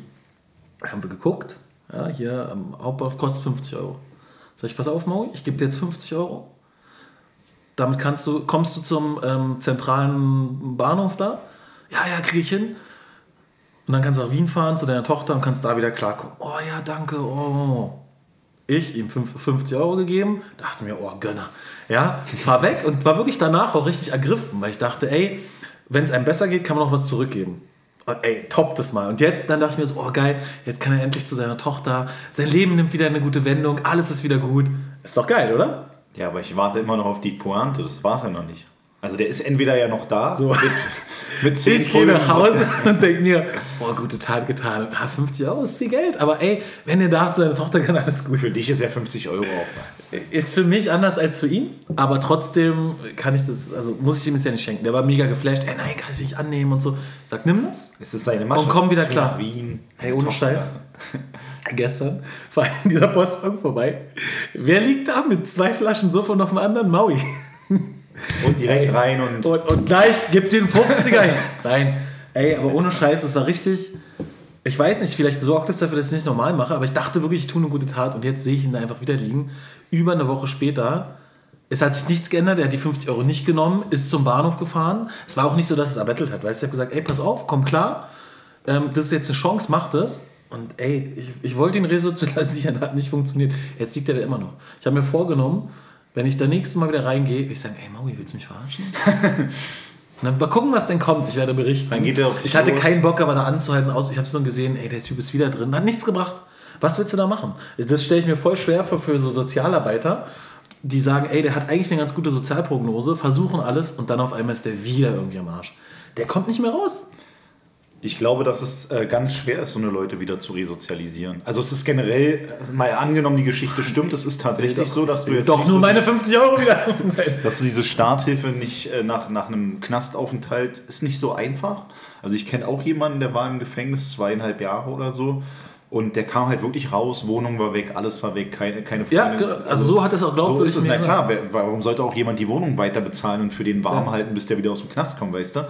S2: haben wir geguckt. Ja, hier am Hauptbahnhof kostet 50 Euro. Sag ich, pass auf, Maui, ich gebe dir jetzt 50 Euro. Damit kannst du, kommst du zum ähm, zentralen Bahnhof da. Ja, ja, kriege ich hin. Und dann kannst du nach Wien fahren zu deiner Tochter und kannst da wieder klarkommen. Oh ja, danke. Oh. Ich ihm fünf- 50 Euro gegeben, dachte mir, oh, Gönner. Ja, fahr weg und war wirklich danach auch richtig ergriffen, weil ich dachte, ey, wenn es einem besser geht, kann man auch was zurückgeben. Und ey, top das mal. Und jetzt, dann dachte ich mir so, oh geil, jetzt kann er endlich zu seiner Tochter, sein Leben nimmt wieder eine gute Wendung, alles ist wieder gut. Ist doch geil, oder?
S1: Ja, aber ich warte immer noch auf die Pointe, das war's ja noch nicht. Also der ist entweder ja noch da,
S2: So.
S1: Mit, mit zehn
S2: Ich gehe nach. Hause und denke mir, oh, gute Tat getan. Ah, 50 Euro ist viel Geld, aber ey, wenn er da zu seiner Tochter kann, alles gut.
S1: Für dich ist ja 50 Euro auch.
S2: Ist für mich anders als für ihn, aber trotzdem kann ich das, also muss ich ihm das ja nicht schenken. Der war mega geflasht, ey, nein, kann ich nicht annehmen und so. Sag, nimm das.
S1: Es ist seine Masche.
S2: Und komm wieder klar.
S1: Wien.
S2: Hey, ohne
S1: Tochter.
S2: Scheiß. Gestern war in dieser Postbank vorbei. Wer liegt da mit zwei Flaschen und noch einem anderen Maui?
S1: Und direkt rein und.
S2: Und, und gleich gibt den 50er hin. Nein, ey, aber ohne Scheiß, das war richtig. Ich weiß nicht, vielleicht sorgt es dafür, dass ich es nicht normal mache, aber ich dachte wirklich, ich tue eine gute Tat und jetzt sehe ich ihn da einfach wieder liegen. Über eine Woche später. Es hat sich nichts geändert, er hat die 50 Euro nicht genommen, ist zum Bahnhof gefahren. Es war auch nicht so, dass es erbettelt hat, weißt du, er hat gesagt, ey, pass auf, komm klar, ähm, das ist jetzt eine Chance, mach das. Und ey, ich, ich wollte ihn resozialisieren, hat nicht funktioniert. Jetzt liegt er da immer noch. Ich habe mir vorgenommen, wenn ich das nächste Mal wieder reingehe, ich sage, ey Maui, willst du mich verarschen? Na, mal gucken, was denn kommt. Ich werde berichten.
S1: Dann geht er auf
S2: ich hatte
S1: los.
S2: keinen Bock, aber da anzuhalten. Aus. Ich habe so gesehen, ey, der Typ ist wieder drin. Hat nichts gebracht. Was willst du da machen? Das stelle ich mir voll schwer für, für so Sozialarbeiter, die sagen, ey, der hat eigentlich eine ganz gute Sozialprognose, versuchen alles und dann auf einmal ist der wieder irgendwie am Arsch. Der kommt nicht mehr raus.
S1: Ich glaube, dass es äh, ganz schwer ist, so eine Leute wieder zu resozialisieren. Also es ist generell, mal angenommen, die Geschichte stimmt, es ist tatsächlich so, dass du jetzt...
S2: Doch nur
S1: so,
S2: meine 50 Euro wieder.
S1: dass du diese Starthilfe nicht äh, nach, nach einem Knastaufenthalt ist nicht so einfach. Also ich kenne auch jemanden, der war im Gefängnis zweieinhalb Jahre oder so. Und der kam halt wirklich raus, Wohnung war weg, alles war weg, keine, keine
S2: Ja, genau. also so hat es auch glaubt.
S1: So ist es, na klar, warum sollte auch jemand die Wohnung weiter bezahlen und für den warm
S2: Ja.
S1: halten, bis der wieder aus dem Knast kommt, weißt du?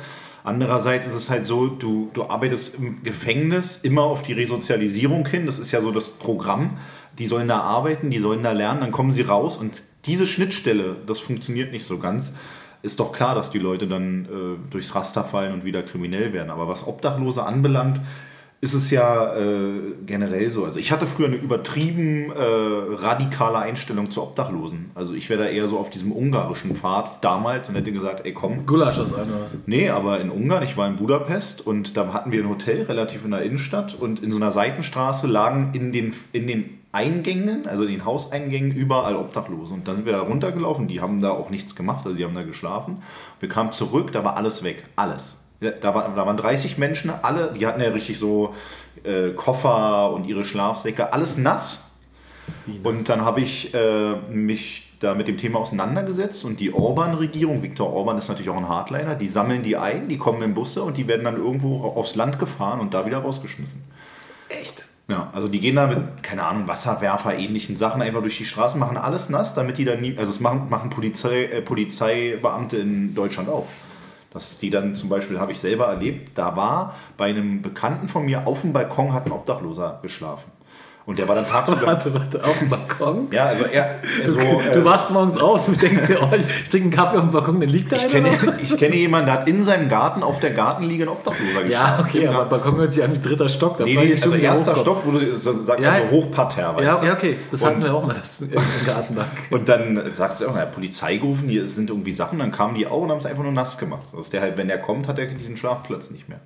S1: Andererseits ist es halt so, du, du arbeitest im Gefängnis immer auf die Resozialisierung hin, das ist ja so das Programm, die sollen da arbeiten, die sollen da lernen, dann kommen sie raus und diese Schnittstelle, das funktioniert nicht so ganz. Ist doch klar, dass die Leute dann äh, durchs Raster fallen und wieder kriminell werden. Aber was Obdachlose anbelangt, ist es ja äh, generell so. Also ich hatte früher eine übertrieben äh, radikale Einstellung zu Obdachlosen. Also ich wäre da eher so auf diesem ungarischen Pfad damals und hätte gesagt, ey komm,
S2: Gulasch aus einer was.
S1: Nee, aber in Ungarn, ich war in Budapest und da hatten wir ein Hotel relativ in der Innenstadt und in so einer Seitenstraße lagen in den, in den Eingängen, also in den Hauseingängen, überall Obdachlose. Und dann sind wir da runtergelaufen, die haben da auch nichts gemacht, also die haben da geschlafen. Wir kamen zurück, da war alles weg, alles. Da, war, da waren 30 Menschen, alle, die hatten ja richtig so äh, Koffer und ihre Schlafsäcke, alles nass. Und dann habe ich äh, mich da mit dem Thema auseinandergesetzt und die Orban-Regierung, Viktor Orban ist natürlich auch ein Hardliner, die sammeln die ein, die kommen in Busse und die werden dann irgendwo aufs Land gefahren und da wieder rausgeschmissen.
S2: Echt?
S1: Ja, also die gehen da mit, keine Ahnung, Wasserwerfer, ähnlichen Sachen einfach durch die Straßen, machen alles nass, damit die dann nie, also es machen, machen Polizei, äh, Polizeibeamte in Deutschland auch. Dass die dann zum Beispiel, habe ich selber erlebt, da war bei einem Bekannten von mir auf dem Balkon hat ein Obdachloser geschlafen. Und der war dann tagsüber.
S2: Warte, warte, auf dem Balkon?
S1: Ja, also er, so,
S2: Du
S1: äh,
S2: wachst morgens auf und denkst dir, oh, ich trinke einen Kaffee auf dem Balkon, dann liegt da
S1: ich kenne, ich kenne jemanden, der hat in seinem Garten auf der Gartenliege ein Obdachloser geschlafen.
S2: Ja, okay,
S1: Im
S2: aber
S1: Garten.
S2: Balkon hört sich an wie dritter Stock. Da
S1: Nee, nee, also
S2: er
S1: erster
S2: hochkommt.
S1: Stock, wo du sagt
S2: Ja,
S1: man
S2: ja.
S1: so Hochparterre, weißt
S2: Ja, ja, okay, das
S1: Und-
S2: hatten wir auch mal, das im Garten.
S1: Und dann sagst du auch, na, Polizei gerufen, hier sind irgendwie Sachen, dann kamen die auch und haben es einfach nur nass gemacht. Also der halt, wenn der kommt, hat er diesen Schlafplatz nicht mehr.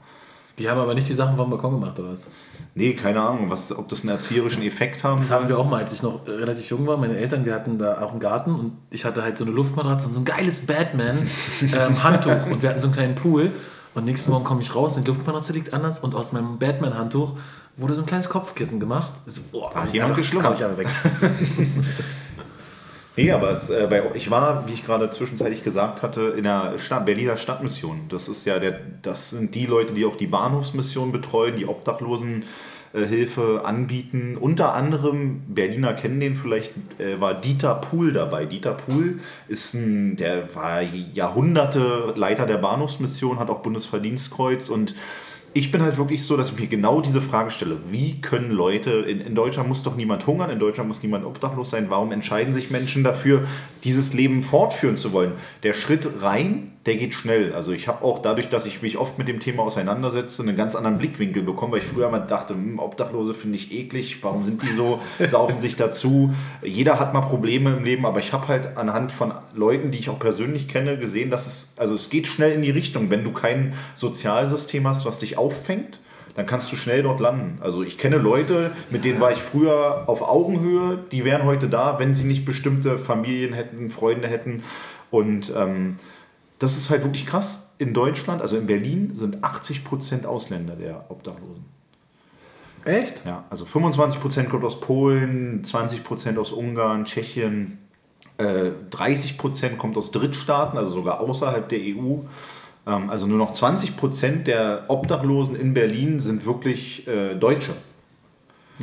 S2: Die haben aber nicht die Sachen vom Balkon gemacht, oder was?
S1: Nee, keine Ahnung, was, ob das einen erzieherischen Effekt haben
S2: Das haben wir auch mal, als ich noch äh, relativ jung war. Meine Eltern, wir hatten da auch einen Garten und ich hatte halt so eine Luftmatratze und so ein geiles Batman-Handtuch und wir hatten so einen kleinen Pool. Und nächsten Morgen komme ich raus die Luftmatratze liegt anders und aus meinem Batman-Handtuch wurde so ein kleines Kopfkissen gemacht. Ich So, boah,
S1: Hat
S2: hab
S1: jemand geschlummert?
S2: ich aber weg.
S1: Nee, aber es, äh, bei, ich war, wie ich gerade zwischenzeitlich gesagt hatte, in der Stadt, Berliner Stadtmission. Das ist ja der, das sind die Leute, die auch die Bahnhofsmission betreuen, die Obdachlosen äh, Hilfe anbieten. Unter anderem, Berliner kennen den vielleicht, äh, war Dieter Pohl dabei. Dieter Pohl ist ein, der war Jahrhunderte Leiter der Bahnhofsmission, hat auch Bundesverdienstkreuz und ich bin halt wirklich so, dass ich mir genau diese Frage stelle. Wie können Leute, in, in Deutschland muss doch niemand hungern, in Deutschland muss niemand obdachlos sein. Warum entscheiden sich Menschen dafür, dieses Leben fortführen zu wollen? Der Schritt rein, der geht schnell. Also ich habe auch dadurch, dass ich mich oft mit dem Thema auseinandersetze, einen ganz anderen Blickwinkel bekommen, weil ich früher mal dachte, hm, Obdachlose finde ich eklig, warum sind die so, saufen sich dazu. Jeder hat mal Probleme im Leben, aber ich habe halt anhand von Leuten, die ich auch persönlich kenne, gesehen, dass es, also es geht schnell in die Richtung, wenn du kein Sozialsystem hast, was dich auffängt, dann kannst du schnell dort landen. Also ich kenne Leute, mit denen war ich früher auf Augenhöhe, die wären heute da, wenn sie nicht bestimmte Familien hätten, Freunde hätten. Und ähm, das ist halt wirklich krass. In Deutschland, also in Berlin, sind 80% Ausländer der Obdachlosen.
S2: Echt?
S1: Ja, also 25% kommt aus Polen, 20% aus Ungarn, Tschechien, äh, 30% kommt aus Drittstaaten, also sogar außerhalb der EU. Ähm, also nur noch 20% der Obdachlosen in Berlin sind wirklich äh, Deutsche.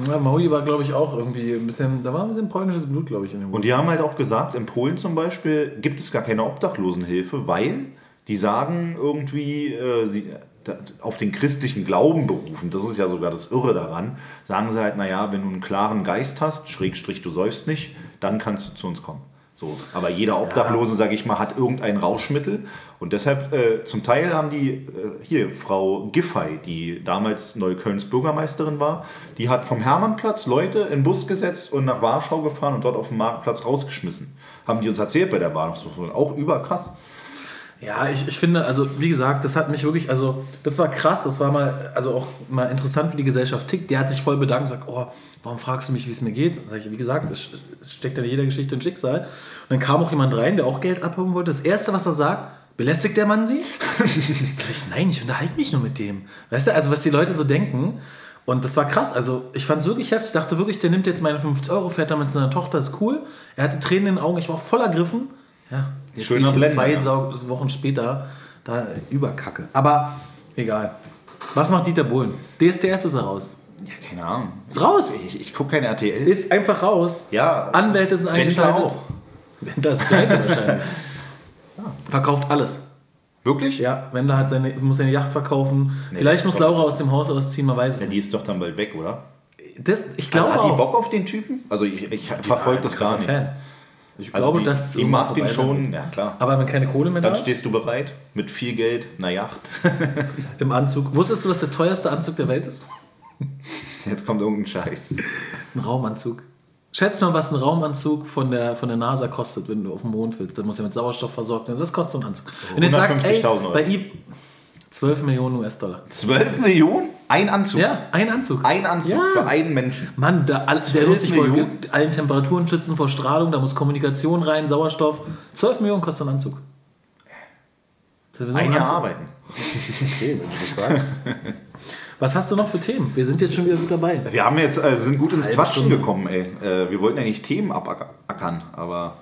S2: Ja, Maui war, glaube ich, auch irgendwie ein bisschen, da war ein bisschen polnisches Blut, glaube ich, in dem
S1: Und die haben halt auch gesagt, in Polen zum Beispiel gibt es gar keine Obdachlosenhilfe, weil die sagen irgendwie, äh, sie, da, auf den christlichen Glauben berufen, das ist ja sogar das Irre daran, sagen sie halt, naja, wenn du einen klaren Geist hast, Schrägstrich, du säufst nicht, dann kannst du zu uns kommen. So, aber jeder Obdachlose, sage ich mal, hat irgendein Rauschmittel und deshalb äh, zum Teil haben die äh, hier Frau Giffey, die damals Neuköllns Bürgermeisterin war, die hat vom Hermannplatz Leute in den Bus gesetzt und nach Warschau gefahren und dort auf dem Marktplatz rausgeschmissen. Haben die uns erzählt bei der Bahnhofsmission. Auch überkrass.
S2: Ja, ich, ich finde, also wie gesagt, das hat mich wirklich, also das war krass, das war mal, also auch mal interessant, wie die Gesellschaft tickt. Der hat sich voll bedankt und sagt, oh, warum fragst du mich, wie es mir geht? Dann sag ich, wie gesagt, es, es steckt in jeder Geschichte ein Schicksal. Und dann kam auch jemand rein, der auch Geld abholen wollte. Das Erste, was er sagt, belästigt der Mann sie? ich, nein, ich unterhalte mich nur mit dem. Weißt du, also was die Leute so denken. Und das war krass. Also ich fand es wirklich heftig. Ich dachte wirklich, der nimmt jetzt meine 50 Euro, fährt da mit seiner Tochter, ist cool. Er hatte Tränen in den Augen, ich war voll ergriffen. Ja, jetzt
S1: Schöner Blender,
S2: zwei
S1: ja.
S2: Wochen später da überkacke. Aber egal. Was macht Dieter Bohlen? DSDS ist er raus.
S1: Ja, keine Ahnung.
S2: Ist raus.
S1: Ich, ich gucke keine RTL.
S2: Ist einfach raus.
S1: ja,
S2: Anwälte sind eingeschaltet.
S1: auch.
S2: Wendler ist pleite wahrscheinlich. Verkauft alles.
S1: Wirklich?
S2: Ja, Wendler hat seine, muss seine Yacht verkaufen. Vielleicht
S1: das
S2: muss Laura aus dem Haus ausziehen, man weiß es
S1: Ja,
S2: nicht.
S1: die ist doch dann bald weg, oder?
S2: Das, ich
S1: Also
S2: glaube
S1: hat die. Bock auf den Typen? Also ich, ich verfolge das gar nicht.
S2: Fan. Ich
S1: Also
S2: glaube,
S1: die,
S2: dass
S1: die mag den schon, ja klar.
S2: Aber wenn keine Kohle mehr da
S1: Dann
S2: ist,
S1: stehst du bereit mit viel Geld, einer Yacht.
S2: im Anzug. Wusstest du, was der teuerste Anzug der Welt ist?
S1: Jetzt kommt irgendein Scheiß.
S2: Ein Raumanzug. Schätz mal, was ein Raumanzug von der, von der NASA kostet, wenn du auf dem Mond willst. Da muss ja mit Sauerstoff versorgt werden. Was kostet so ein Anzug? Wenn du jetzt sagst, ey,
S1: 150.000 Euro.
S2: bei ihm 12 Millionen US-Dollar.
S1: 12 Millionen? Ein Anzug.
S2: Ja, ein Anzug.
S1: Ein Anzug
S2: Ja.
S1: für einen Menschen.
S2: Mann, da, all- der
S1: 12
S2: muss sich vor allen Temperaturen schützen, vor Strahlung, da muss Kommunikation rein, Sauerstoff. 12 Millionen kostet ein Anzug. Das
S1: Ein Jahr arbeiten.
S2: Okay, wenn du das sagst. Was hast du noch für Themen? Wir sind jetzt schon wieder gut dabei.
S1: Wir haben jetzt, äh, sind gut ins
S2: Halbe
S1: Quatschen
S2: Stunde.
S1: gekommen, ey. Äh, wir wollten eigentlich Themen abackern, aber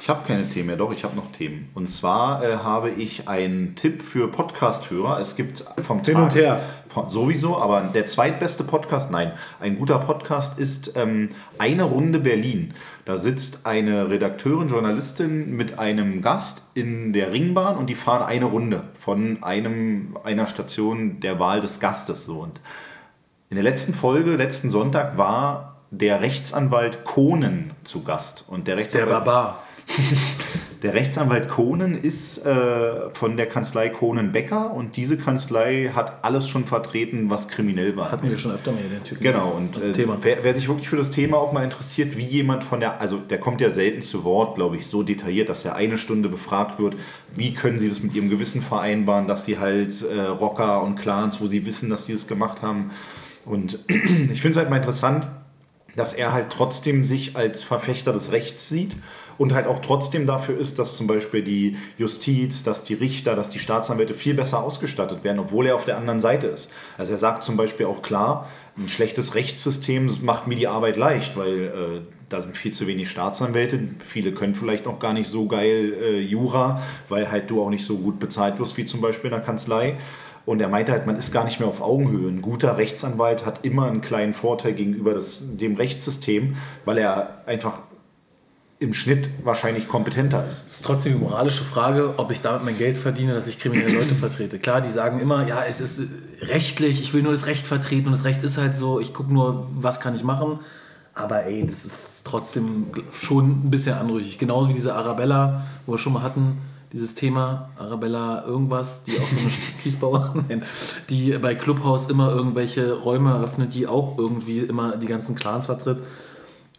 S1: ich habe keine Themen mehr. Doch, ich habe noch Themen. Und zwar äh, habe ich einen Tipp für Podcast-Hörer. Es gibt vom
S2: Hin
S1: Tag,
S2: und her.
S1: Von, sowieso, aber der zweitbeste Podcast, nein, ein guter Podcast ist ähm, Eine Runde Berlin. Da sitzt eine Redakteurin, Journalistin mit einem Gast in der Ringbahn und die fahren eine Runde von einem, einer Station der Wahl des Gastes. So. Und in der letzten Folge, letzten Sonntag, war der Rechtsanwalt Kohnen zu Gast. Und der
S2: Der
S1: Rechtsanwalt,
S2: Barbar.
S1: der Rechtsanwalt Kohnen ist äh, von der Kanzlei Kohnen-Becker und diese Kanzlei hat alles schon vertreten, was kriminell war.
S2: Hatten wir schon öfter mal den Typen.
S1: Genau, und äh. Wer, wer sich wirklich für das Thema auch mal interessiert, wie jemand von der, also der kommt ja selten zu Wort, glaube ich, so detailliert, dass er eine Stunde befragt wird, wie können sie das mit ihrem Gewissen vereinbaren, dass sie halt äh, Rocker und Clans, wo sie wissen, dass die das gemacht haben. Und ich finde es halt mal interessant, dass er halt trotzdem sich als Verfechter des Rechts sieht und halt auch trotzdem dafür ist, dass zum Beispiel die Justiz, dass die Richter, dass die Staatsanwälte viel besser ausgestattet werden, obwohl er auf der anderen Seite ist. Also er sagt zum Beispiel auch klar, ein schlechtes Rechtssystem macht mir die Arbeit leicht, weil äh, da sind viel zu wenig Staatsanwälte. Viele können vielleicht auch gar nicht so geil äh, Jura, weil halt du auch nicht so gut bezahlt wirst wie zum Beispiel in der Kanzlei. Und er meinte halt, man ist gar nicht mehr auf Augenhöhe. Ein guter Rechtsanwalt hat immer einen kleinen Vorteil gegenüber das, dem Rechtssystem, weil er einfach im Schnitt wahrscheinlich kompetenter ist.
S2: Es ist trotzdem die moralische Frage, ob ich damit mein Geld verdiene, dass ich kriminelle Leute vertrete. Klar, die sagen immer, ja, es ist rechtlich, ich will nur das Recht vertreten und das Recht ist halt so, ich gucke nur, was kann ich machen. Aber ey, das ist trotzdem schon ein bisschen anrüchig. Genauso wie diese Arabella, wo wir schon mal hatten, dieses Thema Arabella irgendwas, die auch so eine Kiesbauer, nein, die bei Clubhouse immer irgendwelche Räume eröffnet, die auch irgendwie immer die ganzen Clans vertritt.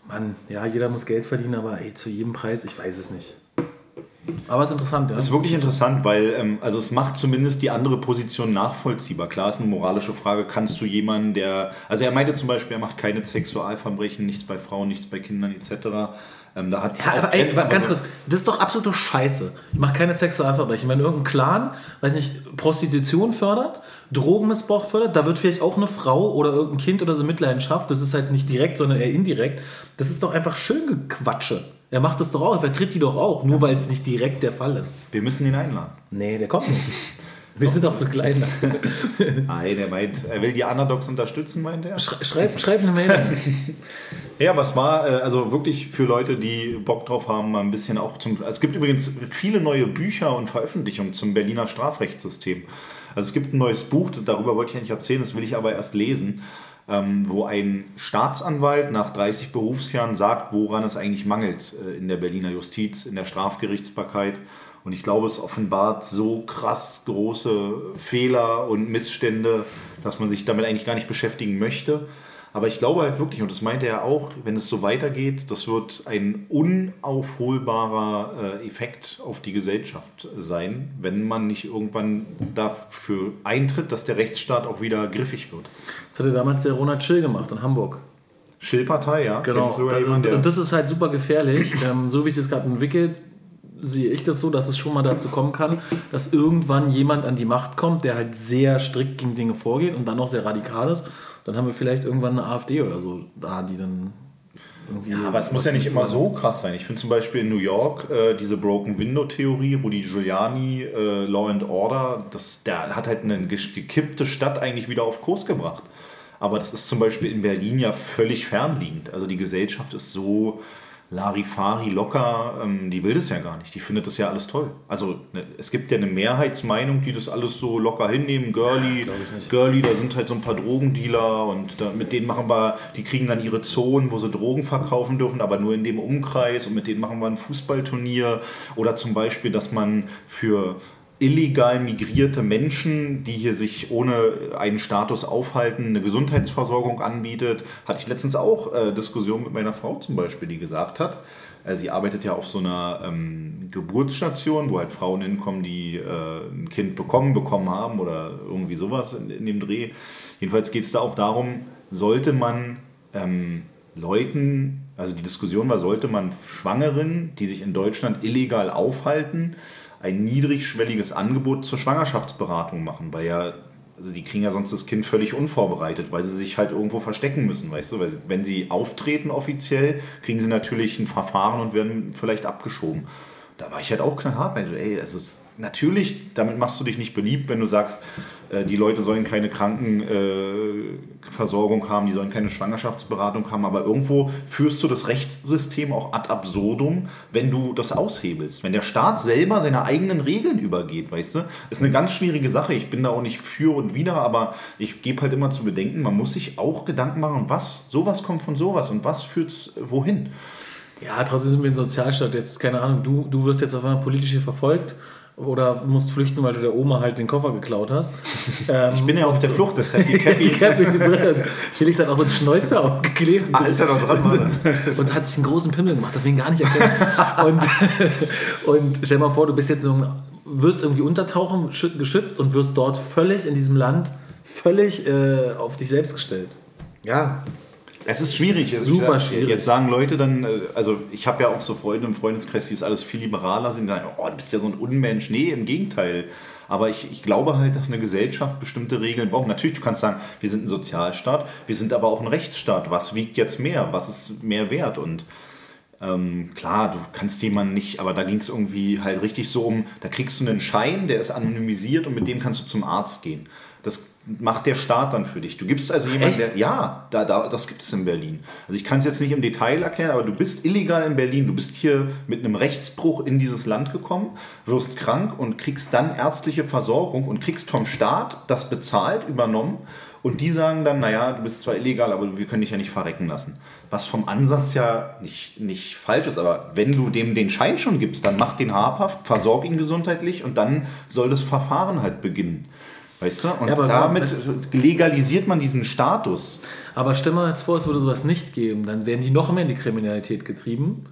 S2: Mann, ja, jeder muss Geld verdienen, aber ey, zu jedem Preis, ich weiß es nicht. Aber es ist interessant, ja.
S1: Das ist wirklich interessant, weil ähm, also es macht zumindest die andere Position nachvollziehbar. Klar ist eine moralische Frage, kannst du jemanden, der, also er meinte zum Beispiel, er macht keine Sexualverbrechen, nichts bei Frauen, nichts bei Kindern etc. Ähm, da hat
S2: Ja, aber ey, ganz kurz, das ist doch absolute Scheiße. Ich mache keine Sexualverbrechen. Wenn irgendein Clan, weiß nicht, Prostitution fördert, Drogenmissbrauch fördert, da wird vielleicht auch eine Frau oder irgendein Kind oder so Mitleidenschaft, das ist halt nicht direkt, sondern eher indirekt. Das ist doch einfach schön Gequatsche. Er macht das doch auch, er vertritt die doch auch, nur weil es nicht direkt der Fall ist.
S1: Wir müssen ihn einladen.
S2: Nee, der kommt nicht. Wir sind auch zu klein.
S1: Nein, er meint, er will die Underdogs unterstützen, meint er.
S2: Schrei- Schreib, schreib eine Mail.
S1: Ja, was war, äh, also wirklich für Leute, die Bock drauf haben, ein bisschen auch zum. Es gibt übrigens viele neue Bücher und Veröffentlichungen zum Berliner Strafrechtssystem. Also es gibt ein neues Buch, darüber wollte ich eigentlich erzählen, das will ich aber erst lesen, ähm, wo ein Staatsanwalt nach 30 Berufsjahren sagt, woran es eigentlich mangelt äh, in der Berliner Justiz, in der Strafgerichtsbarkeit. Und ich glaube, es offenbart so krass große Fehler und Missstände, dass man sich damit eigentlich gar nicht beschäftigen möchte. Aber ich glaube halt wirklich, und das meinte er auch, wenn es so weitergeht, das wird ein unaufholbarer äh, Effekt auf die Gesellschaft sein, wenn man nicht irgendwann dafür eintritt, dass der Rechtsstaat auch wieder griffig wird.
S2: Das hatte damals der Ronald Schill gemacht in Hamburg.
S1: Schill-Partei, ja.
S2: Genau. Und,
S1: jemand,
S2: und das ist halt super gefährlich. ähm, so wie es jetzt gerade entwickelt, sehe ich das so, dass es schon mal dazu kommen kann, dass irgendwann jemand an die Macht kommt, der halt sehr strikt gegen Dinge vorgeht und dann auch sehr radikal ist. Dann haben wir vielleicht irgendwann eine AfD oder so da, die dann
S1: irgendwie. Ja, aber es muss ja nicht immer so krass sein. Ich finde zum Beispiel in New York äh, diese Broken Window Theorie, wo die Giuliani äh, Law and Order, das, der hat halt eine gekippte Stadt eigentlich wieder auf Kurs gebracht. Aber das ist zum Beispiel in Berlin ja völlig fernliegend. Also die Gesellschaft ist so Larifari locker, ähm, die will das ja gar nicht. Die findet das ja alles toll. Also ne, es gibt ja eine Mehrheitsmeinung, die das alles so locker hinnehmen. Girly, Girly, da sind halt so ein paar Drogendealer und da, mit denen machen wir, die kriegen dann ihre Zonen, wo sie Drogen verkaufen dürfen, aber nur in dem Umkreis und mit denen machen wir ein Fußballturnier. Oder zum Beispiel, dass man für illegal migrierte Menschen, die hier sich ohne einen Status aufhalten, eine Gesundheitsversorgung anbietet. Hatte ich letztens auch äh, Diskussion mit meiner Frau zum Beispiel, die gesagt hat, äh, sie arbeitet ja auf so einer ähm, Geburtsstation, wo halt Frauen hinkommen, die äh, ein Kind bekommen, bekommen haben oder irgendwie sowas in, in dem Dreh. Jedenfalls geht es da auch darum, sollte man ähm, Leuten, also die Diskussion war, sollte man Schwangeren, die sich in Deutschland illegal aufhalten, ein niedrigschwelliges Angebot zur Schwangerschaftsberatung machen, weil ja, also die kriegen ja sonst das Kind völlig unvorbereitet, weil sie sich halt irgendwo verstecken müssen, weißt du, weil wenn sie auftreten offiziell, kriegen sie natürlich ein Verfahren und werden vielleicht abgeschoben. Da war ich halt auch knallhart, ey, also natürlich, damit machst du dich nicht beliebt, wenn du sagst, äh, die Leute sollen keine Krankenversorgung äh, haben, die sollen keine Schwangerschaftsberatung haben, aber irgendwo führst du das Rechtssystem auch ad absurdum, wenn du das aushebelst. Wenn der Staat selber seine eigenen Regeln übergeht, weißt du, ist eine ganz schwierige Sache. Ich bin da auch nicht für und wider, aber ich gebe halt immer zu bedenken, man muss sich auch Gedanken machen, was, sowas kommt von sowas und was führt wohin.
S2: Ja, trotzdem sind wir ein Sozialstaat. Jetzt, keine Ahnung, du, du wirst jetzt auf einmal politisch hier verfolgt oder musst flüchten, weil du der Oma halt den Koffer geklaut hast.
S1: Ähm, ich bin ja auf der Flucht, deshalb die Cappy. die Cappy
S2: Felix hat auch so einen Schnäuzer aufgeklebt.
S1: Ah, ist ja noch dran, Mann.
S2: und hat sich einen großen Pimmel gemacht, deswegen gar nicht erkennen. und, und stell mal vor, du bist jetzt so, wirst irgendwie untertauchen, geschützt und wirst dort völlig in diesem Land völlig äh, auf dich selbst gestellt.
S1: Ja, es ist schwierig. Also Super sag, schwierig. Jetzt sagen Leute dann, äh, also ich habe ja auch so Freunde im Freundeskreis, die es alles viel liberaler sind, die sagen, oh, du bist ja so ein Unmensch. Nee, im Gegenteil. Aber ich, ich glaube halt, dass eine Gesellschaft bestimmte Regeln braucht. Natürlich, du kannst sagen, wir sind ein Sozialstaat, wir sind aber auch ein Rechtsstaat. Was wiegt jetzt mehr? Was ist mehr wert? Und ähm, klar, du kannst jemanden nicht, aber da ging es irgendwie halt richtig so um, da kriegst du einen Schein, der ist anonymisiert und mit dem kannst du zum Arzt gehen. Das macht der Staat dann für dich. Du gibst also jemanden, der. Ja, da, da, das gibt es in Berlin. Also ich kann es jetzt nicht im Detail erklären, aber du bist illegal in Berlin. Du bist hier mit einem Rechtsbruch in dieses Land gekommen, wirst krank und kriegst dann ärztliche Versorgung und kriegst vom Staat das bezahlt, übernommen. Und die sagen dann, naja, du bist zwar illegal, aber wir können dich ja nicht verrecken lassen. Was vom Ansatz ja nicht, nicht falsch ist, aber wenn du dem den Schein schon gibst, dann mach den habhaft, versorg ihn gesundheitlich und dann soll das Verfahren halt beginnen. Weißt du? Und ja, damit legalisiert man diesen Status.
S2: Aber stell mal jetzt vor, es würde sowas nicht geben, dann werden die noch mehr in die Kriminalität getrieben,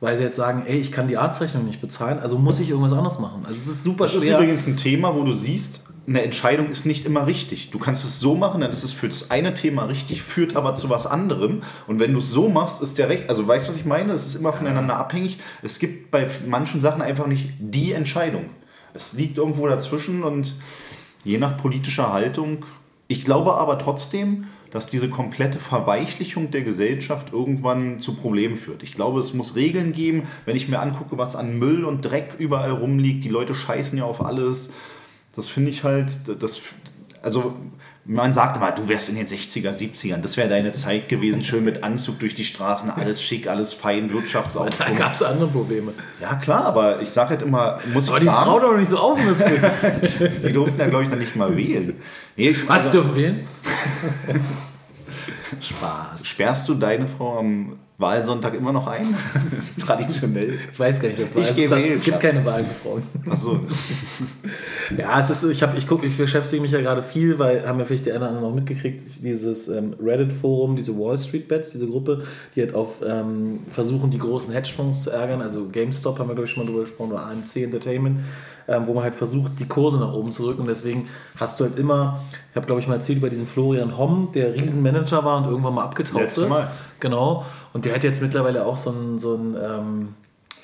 S2: weil sie jetzt sagen, ey, ich kann die Arztrechnung nicht bezahlen, also muss ich irgendwas anderes machen. Also es ist super
S1: das
S2: schwer.
S1: Das ist übrigens ein Thema, wo du siehst, eine Entscheidung ist nicht immer richtig. Du kannst es so machen, dann ist es für das eine Thema richtig, führt aber zu was anderem. Und wenn du es so machst, ist der Recht. Also weißt du, was ich meine? Es ist immer voneinander abhängig. Es gibt bei manchen Sachen einfach nicht die Entscheidung. Es liegt irgendwo dazwischen und je nach politischer Haltung. Ich glaube aber trotzdem, dass diese komplette Verweichlichung der Gesellschaft irgendwann zu Problemen führt. Ich glaube, es muss Regeln geben, wenn ich mir angucke, was an Müll und Dreck überall rumliegt. Die Leute scheißen ja auf alles. Das finde ich halt, das, also man sagt immer, du wärst in den 60er, 70ern, das wäre deine Zeit gewesen, schön mit Anzug durch die Straßen, alles schick, alles fein, Wirtschaftsaufbau.
S2: Da gab es andere Probleme.
S1: Ja, klar, aber ich sage halt immer, muss
S2: aber
S1: ich
S2: die sagen, Frau doch nicht so aufmüpfig.
S1: die durften ja, glaube ich, dann nicht mal wählen.
S2: Nee, ich, Was, also, dürfen wählen?
S1: Spaß. Sperrst du deine Frau am Wahlsonntag immer noch ein? Traditionell.
S2: Ich weiß gar nicht, das war ich das, das, Es gibt keine Wahlfrauen.
S1: Achso.
S2: ja, es ist so, ich, hab, ich, guck, ich beschäftige mich ja gerade viel, weil haben ja vielleicht die einen oder anderen noch mitgekriegt, dieses ähm, Reddit-Forum, diese Wall Street Bets, diese Gruppe, die halt auf ähm, versuchen, die großen Hedgefonds zu ärgern. Also GameStop haben wir, glaube ich, schon mal drüber gesprochen, oder AMC Entertainment ähm, wo man halt versucht, die Kurse nach oben zu rücken. Und deswegen hast du halt immer, ich habe glaube ich mal erzählt über diesen Florian Homm, der Riesenmanager war und irgendwann mal abgetaucht ist. Mal. Genau. Und der hat jetzt mittlerweile auch so ein, so ein ähm,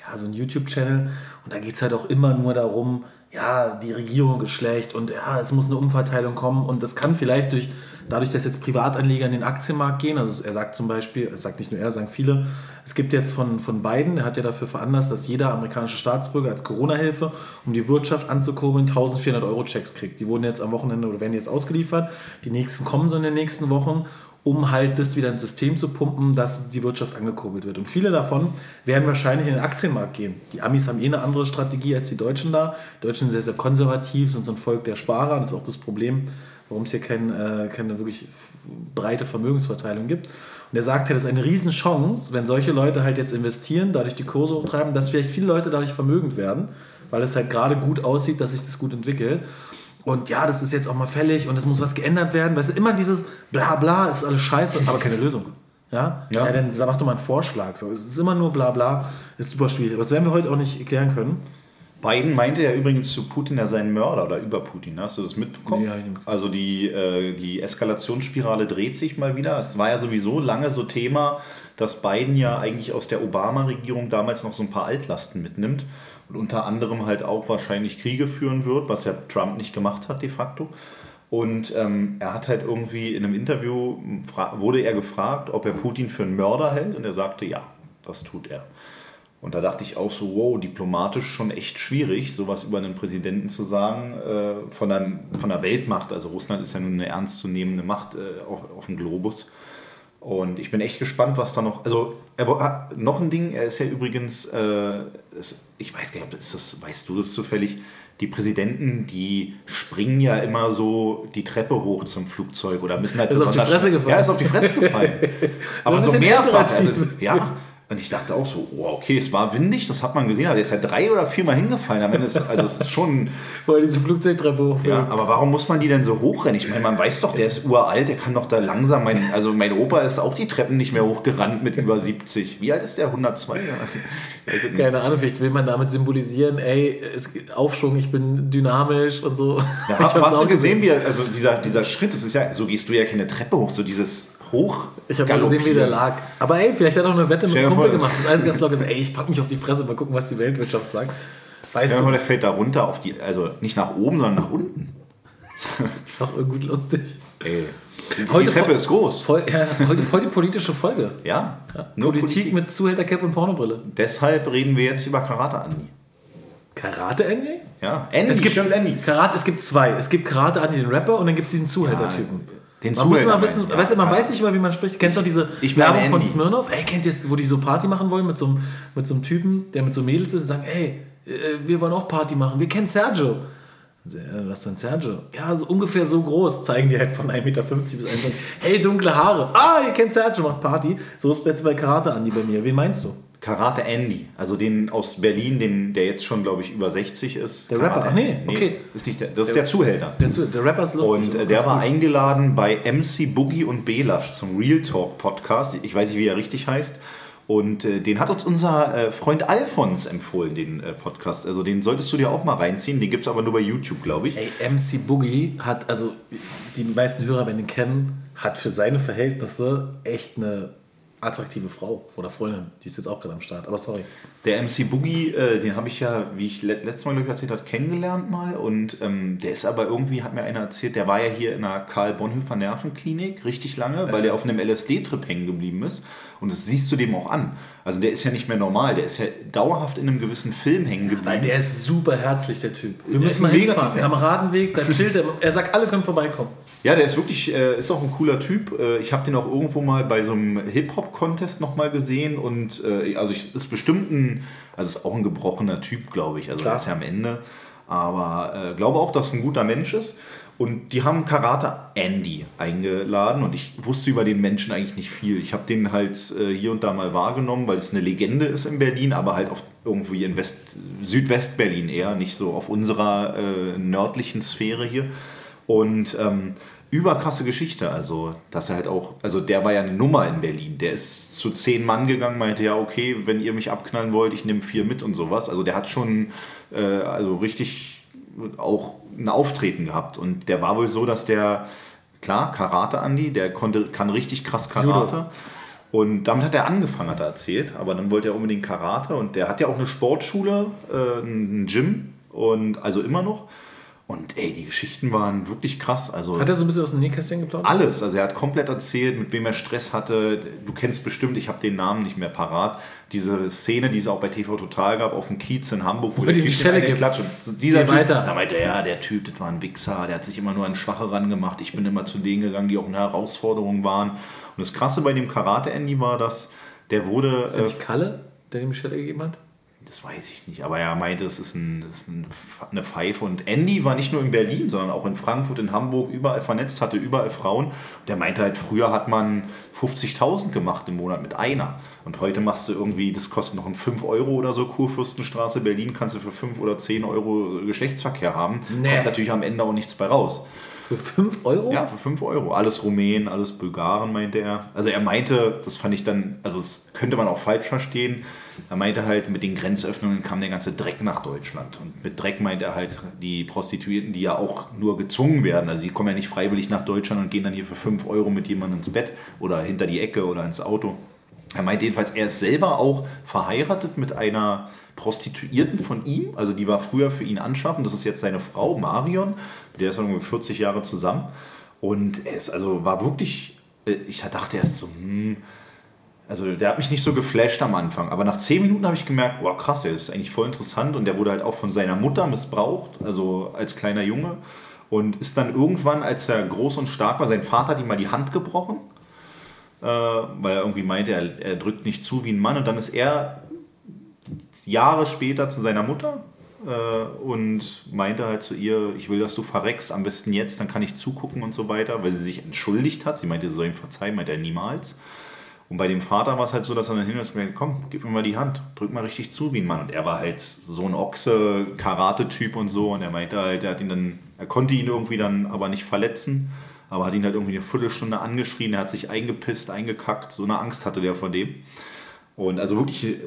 S2: ja, so ein YouTube-Channel und da geht es halt auch immer nur darum, ja, die Regierung ist schlecht und ja, es muss eine Umverteilung kommen und das kann vielleicht durch, dadurch, dass jetzt Privatanleger in den Aktienmarkt gehen, also er sagt zum Beispiel, es sagt nicht nur er, sagen viele, es gibt jetzt von, von Biden, der hat ja dafür veranlasst, dass jeder amerikanische Staatsbürger als Corona-Hilfe, um die Wirtschaft anzukurbeln, 1400 Euro Checks kriegt. Die wurden jetzt am Wochenende oder werden jetzt ausgeliefert. Die nächsten kommen so in den nächsten Wochen um halt das wieder ins System zu pumpen, dass die Wirtschaft angekurbelt wird. Und viele davon werden wahrscheinlich in den Aktienmarkt gehen. Die Amis haben eh eine andere Strategie als die Deutschen da. Die Deutschen sind sehr, sehr konservativ, sind so ein Volk der Sparer. Das ist auch das Problem, warum es hier kein, äh, keine wirklich breite Vermögensverteilung gibt. Und er sagt ja, das ist eine Riesenchance, wenn solche Leute halt jetzt investieren, dadurch die Kurse hochtreiben, dass vielleicht viele Leute dadurch vermögend werden, weil es halt gerade gut aussieht, dass sich das gut entwickelt. Und ja, das ist jetzt auch mal fällig und es muss was geändert werden. Weißt du, immer dieses bla bla, es ist alles scheiße, aber keine Lösung. Ja? ja? ja dann mach doch mal einen Vorschlag. So, es ist immer nur bla bla, ist super schwierig. Aber das werden wir heute auch nicht erklären können.
S1: Biden meinte ja übrigens zu Putin, er sei ein Mörder oder über Putin. Hast du das mitbekommen? Ja, also die, äh, die Eskalationsspirale dreht sich mal wieder. Es war ja sowieso lange so Thema, dass Biden ja eigentlich aus der Obama-Regierung damals noch so ein paar Altlasten mitnimmt und unter anderem halt auch wahrscheinlich Kriege führen wird, was ja Trump nicht gemacht hat de facto. Und ähm, er hat halt irgendwie in einem Interview, wurde er gefragt, ob er Putin für einen Mörder hält und er sagte, ja, das tut er. Und da dachte ich auch so, wow, diplomatisch schon echt schwierig, sowas über einen Präsidenten zu sagen, äh, von, der, von der Weltmacht. Also Russland ist ja nun eine ernstzunehmende Macht äh, auf, auf dem Globus. Und ich bin echt gespannt, was da noch. Also, er hat noch ein Ding, er ist ja übrigens, äh, ich weiß gar nicht, ist das, weißt du das zufällig? Die Präsidenten, die springen ja immer so die Treppe hoch zum Flugzeug oder müssen halt.
S2: Ist auf die Fresse gefallen.
S1: Ja, ist auf die Fresse gefallen. Aber so mehrfach. Also, ja, und ich dachte auch so, oh, okay, es war windig, das hat man gesehen, aber der ist ja drei oder viermal hingefallen. Am Ende ist, also es ist schon.
S2: Vorher diese Flugzeugtreppe hochfällt.
S1: Ja, aber warum muss man die denn so hochrennen? Ich meine, man weiß doch, der ist uralt, der kann doch da langsam. Mein, also mein Opa ist auch die Treppen nicht mehr hochgerannt mit über 70. Wie alt ist der? 102?
S2: Also, Keine Ahnung, vielleicht will man damit symbolisieren, ey, es, Aufschwung, ich bin dynamisch und so.
S1: Ja, hast du gesehen, wie, also dieser, dieser Schritt, das ist ja, so gehst du ja keine Treppe hoch, so dieses hoch.
S2: Ich habe gesehen, wie der lag. Aber ey, vielleicht hat er auch eine Wette mit dem Kumpel gemacht. Das ist alles ganz locker. Ey, ich pack mich auf die Fresse, mal gucken, was die Weltwirtschaft sagt.
S1: Weißt du? der fällt da runter auf die, also nicht nach oben, sondern nach unten.
S2: das ist auch gut lustig.
S1: Ey. Die, heute Treppe voll, ist groß.
S2: Voll, ja, heute voll die politische Folge.
S1: Ja.
S2: ja Politik, Politik, mit Zuhältercap und Pornobrille.
S1: Deshalb reden wir jetzt über Karate Andi.
S2: Karate Andy?
S1: Ja,
S2: Andy, es gibt Andy. Karate, es gibt zwei. Es gibt Karate Andy, den Rapper, und dann gibt es diesen Zuhältertypen. Ja,
S1: den
S2: man muss mal wissen, ja. weißt du, man weiß nicht mal, wie man spricht. Kennst du diese ich Werbung von Smirnoff? Ey, kennt ihr es, wo die so Party machen wollen mit so, einem, mit so einem Typen, der mit so Mädels ist und sagen, ey, äh, wir wollen auch Party machen. Wir kennen Sergio. Was für ein Sergio? Ja, so ungefähr so groß. Zeigen die halt von 1,50 Meter bis 1,20 Hey, dunkle Haare. Ah, ihr kennt Sergio, macht Party. So ist jetzt bei Karate Andi bei mir. Wen meinst du?
S1: Karate Andy, also den aus Berlin, den, der jetzt schon, glaube ich, über 60 ist.
S2: Der Karate Rapper, ach nee, nee, okay.
S1: Ist nicht der, das ist der, Zuhälter.
S2: Der, der Rapper ist
S1: lustig. Und äh, der war gut. eingeladen bei MC Boogie und Belasch zum Real Talk Podcast. Ich weiß nicht, wie er richtig heißt. Und äh, den hat uns unser äh, Freund Alfons empfohlen, den äh, Podcast. Also den solltest du dir auch mal reinziehen. Den gibt es aber nur bei YouTube, glaube ich.
S2: Ey, MC Boogie hat, also die meisten Hörer werden ihn kennen, hat für seine Verhältnisse echt eine attraktive Frau oder Freundin, die ist jetzt auch gerade am Start. Aber sorry.
S1: Der MC Boogie, äh, den habe ich ja, wie ich letztes Mal erzählt habe, kennengelernt mal. Und ähm, der ist aber irgendwie, hat mir einer erzählt, der war ja hier in der Karl Bonhoeffer Nervenklinik richtig lange, weil der auf einem LSD-Trip hängen geblieben ist. Und das siehst du dem auch an. Also der ist ja nicht mehr normal, der ist ja dauerhaft in einem gewissen Film hängen geblieben.
S2: Weil der ist super herzlich, der Typ. Wir der müssen mal hinfahren. Kameradenweg, da chillt er. Er sagt, alle können vorbeikommen.
S1: Ja, der ist wirklich, äh, ist auch ein cooler Typ. Äh, ich habe den auch irgendwo mal bei so einem Hip-Hop-Contest nochmal gesehen und äh, also ich, ist bestimmt ein, also ist auch ein gebrochener Typ, glaube ich. Also Klar. er ist ja am Ende. Aber äh, glaube auch, dass es ein guter Mensch ist. Und die haben Karate Andy eingeladen und ich wusste über den Menschen eigentlich nicht viel. Ich habe den halt äh, hier und da mal wahrgenommen, weil es eine Legende ist in Berlin, aber halt auf irgendwie in West, Südwest-Berlin eher, nicht so auf unserer äh, nördlichen Sphäre hier. Und ähm, überkrasse Geschichte. Also, dass er halt auch, also der war ja eine Nummer in Berlin. Der ist zu zehn Mann gegangen, meinte ja, okay, wenn ihr mich abknallen wollt, ich nehme vier mit und sowas. Also der hat schon äh, also richtig auch ein Auftreten gehabt. Und der war wohl so, dass der, klar, Karate Andi, der konnte, kann richtig krass Karate. Judo. Und damit hat er angefangen, hat er erzählt. Aber dann wollte er unbedingt Karate und der hat ja auch eine Sportschule, äh, ein Gym und also immer noch. Und ey, die Geschichten waren wirklich krass. Also
S2: Hat er so ein bisschen aus dem Nähkästchen geplaudert?
S1: alles. Also er hat komplett erzählt, mit wem er Stress hatte. Du kennst bestimmt, ich habe den Namen nicht mehr parat. Diese Szene, die es auch bei TV Total gab, auf dem Kiez in Hamburg, wo
S2: Wo die
S1: Typ den eine
S2: gibt.
S1: Klatsche. Dieser typ,
S2: weiter.
S1: Da meinte er, ja, der Typ, das war ein Wichser, der hat sich immer nur an Schwache rangemacht. Ich bin immer zu denen gegangen, die auch eine Herausforderung waren. Und das Krasse bei dem Karate-Andy war, dass der wurde...
S2: Ist das
S1: Äh,
S2: nicht Kalle, der die Michelle gegeben hat?
S1: Das weiß ich nicht, aber er meinte, es ist, ein, es ist ein, eine Pfeife. Und Andy war nicht nur in Berlin, sondern auch in Frankfurt, in Hamburg, überall vernetzt, hatte überall Frauen. Der meinte halt, früher hat man 50.000 gemacht im Monat mit einer. Und heute machst du irgendwie, das kostet noch ein 5 Euro oder so, Kurfürstenstraße, Berlin, kannst du für 5 oder 10 Euro Geschlechtsverkehr haben.
S2: Nee.
S1: Kommt natürlich am Ende auch nichts bei raus.
S2: Für 5 Euro?
S1: Ja, für 5 Euro. Alles Rumänen, alles Bulgaren, meinte er. Also er meinte, das fand ich dann, also das könnte man auch falsch verstehen. Er meinte halt, mit den Grenzöffnungen kam der ganze Dreck nach Deutschland. Und mit Dreck meint er halt die Prostituierten, die ja auch nur gezwungen werden. Also die kommen ja nicht freiwillig nach Deutschland und gehen dann hier für 5 Euro mit jemandem ins Bett oder hinter die Ecke oder ins Auto. Er meint jedenfalls, er ist selber auch verheiratet mit einer Prostituierten von ihm. Also die war früher für ihn anschaffen. Das ist jetzt seine Frau Marion. Mit Der ist ungefähr 40 Jahre zusammen. Und er ist also war wirklich, äh, ich dachte erst so, hm, also der hat mich nicht so geflasht am Anfang. Aber nach 10 Minuten habe ich gemerkt, boah krass, der ist eigentlich voll interessant. Und der wurde halt auch von seiner Mutter missbraucht, also als kleiner Junge. Und ist dann irgendwann, als er groß und stark war, sein Vater hat ihm mal die Hand gebrochen äh, weil er irgendwie meinte, er, er drückt nicht zu wie ein Mann. Und dann ist er Jahre später zu seiner Mutter äh, und meinte halt zu ihr, ich will, dass du verreckst, am besten jetzt, dann kann ich zugucken und so weiter, weil sie sich entschuldigt hat. Sie meinte, sie soll ihm verzeihen, meinte er niemals. Und bei dem Vater war es halt so, dass er dann hin und gesagt, komm, gib mir mal die Hand, drück mal richtig zu wie ein Mann. Und er war halt so ein Ochse, Karate-Typ und so. Und er meinte halt, er hat ihn dann, er konnte ihn irgendwie dann aber nicht verletzen, aber hat ihn halt irgendwie eine Viertelstunde angeschrien, er hat sich eingepisst, eingekackt, so eine Angst hatte der vor dem. Und also wirklich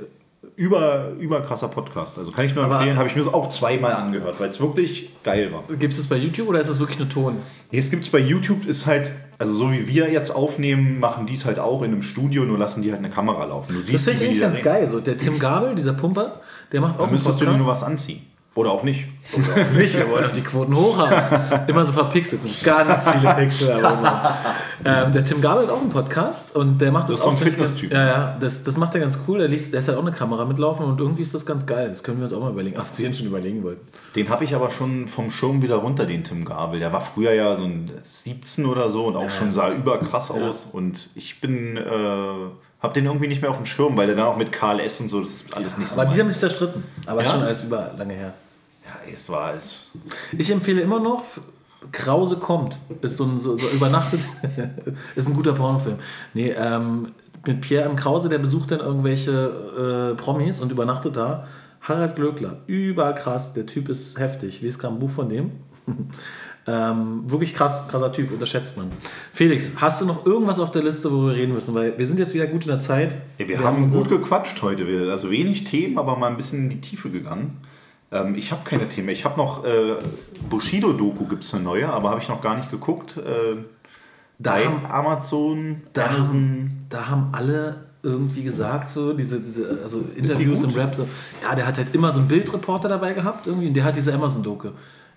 S1: über, über krasser Podcast. Also kann ich nur empfehlen, habe ich mir das auch zweimal angehört, weil es wirklich geil war.
S2: Gibt es das bei YouTube oder ist es wirklich nur Ton?
S1: Jetzt gibt es bei YouTube, ist halt, also so wie wir jetzt aufnehmen, machen die es halt auch in einem Studio, nur lassen die halt eine Kamera laufen. Du
S2: Das
S1: siehst,
S2: finde ich eigentlich
S1: die
S2: ganz
S1: reden.
S2: geil. So, der Tim Gabel, dieser Pumper, der macht auch
S1: Da müsstest du dir nur was anziehen. Oder auch nicht.
S2: Nicht, wir wollen doch die Quoten hoch haben. Immer so verpixelt, so ganz viele Pixel. Ähm, der Tim Gabel hat auch einen Podcast und der macht das,
S1: Das ist so ein
S2: auch. finde ich ganz-
S1: Fitness-Typ.
S2: Ja, ja, das, das macht er ganz cool. Der, liest, der ist halt auch eine Kamera mitlaufen und irgendwie ist das ganz geil. Das können wir uns auch mal überlegen, ob Sie ihn schon überlegen wollten.
S1: Den habe ich aber schon vom Schirm wieder runter, den Tim Gabel. Der war früher ja so ein 17 oder so und auch schon sah überkrass aus. Und ich bin, äh, habe den irgendwie nicht mehr auf dem Schirm, weil der dann auch mit Karl S. und so, das ist alles nicht so.
S2: Aber die haben sich zerstritten. Aber ist
S1: Ja?
S2: schon alles über lange her.
S1: Es war es.
S2: Ich empfehle immer noch, Krause kommt. Ist so ein so, so übernachtet. ist ein guter Pornofilm. Nee, ähm, mit Pierre M. Krause, der besucht dann irgendwelche äh, Promis und übernachtet da. Harald Glöckler, überkrass. Der Typ ist heftig. Ich lese gerade ein Buch von dem. ähm, wirklich krass, krasser Typ, unterschätzt man. Felix, hast du noch irgendwas auf der Liste, worüber wir reden müssen? Weil wir sind jetzt wieder gut in der Zeit.
S1: Ja, wir, haben
S2: unsere-
S1: gut gequatscht heute. Wir- Also wenig Themen, aber mal ein bisschen in die Tiefe gegangen. Ähm, ich habe keine Themen. Ich habe noch äh, Bushido-Doku, gibt es eine neue, aber habe ich noch gar nicht geguckt. Äh,
S2: Da
S1: bei
S2: haben-
S1: Amazon,
S2: Da
S1: Amazon.
S2: haben, da haben alle irgendwie gesagt, so diese, diese also Interviews im Rap, so, ja, der hat halt immer so einen Bildreporter dabei gehabt, irgendwie, und der hat diese Amazon-Doku,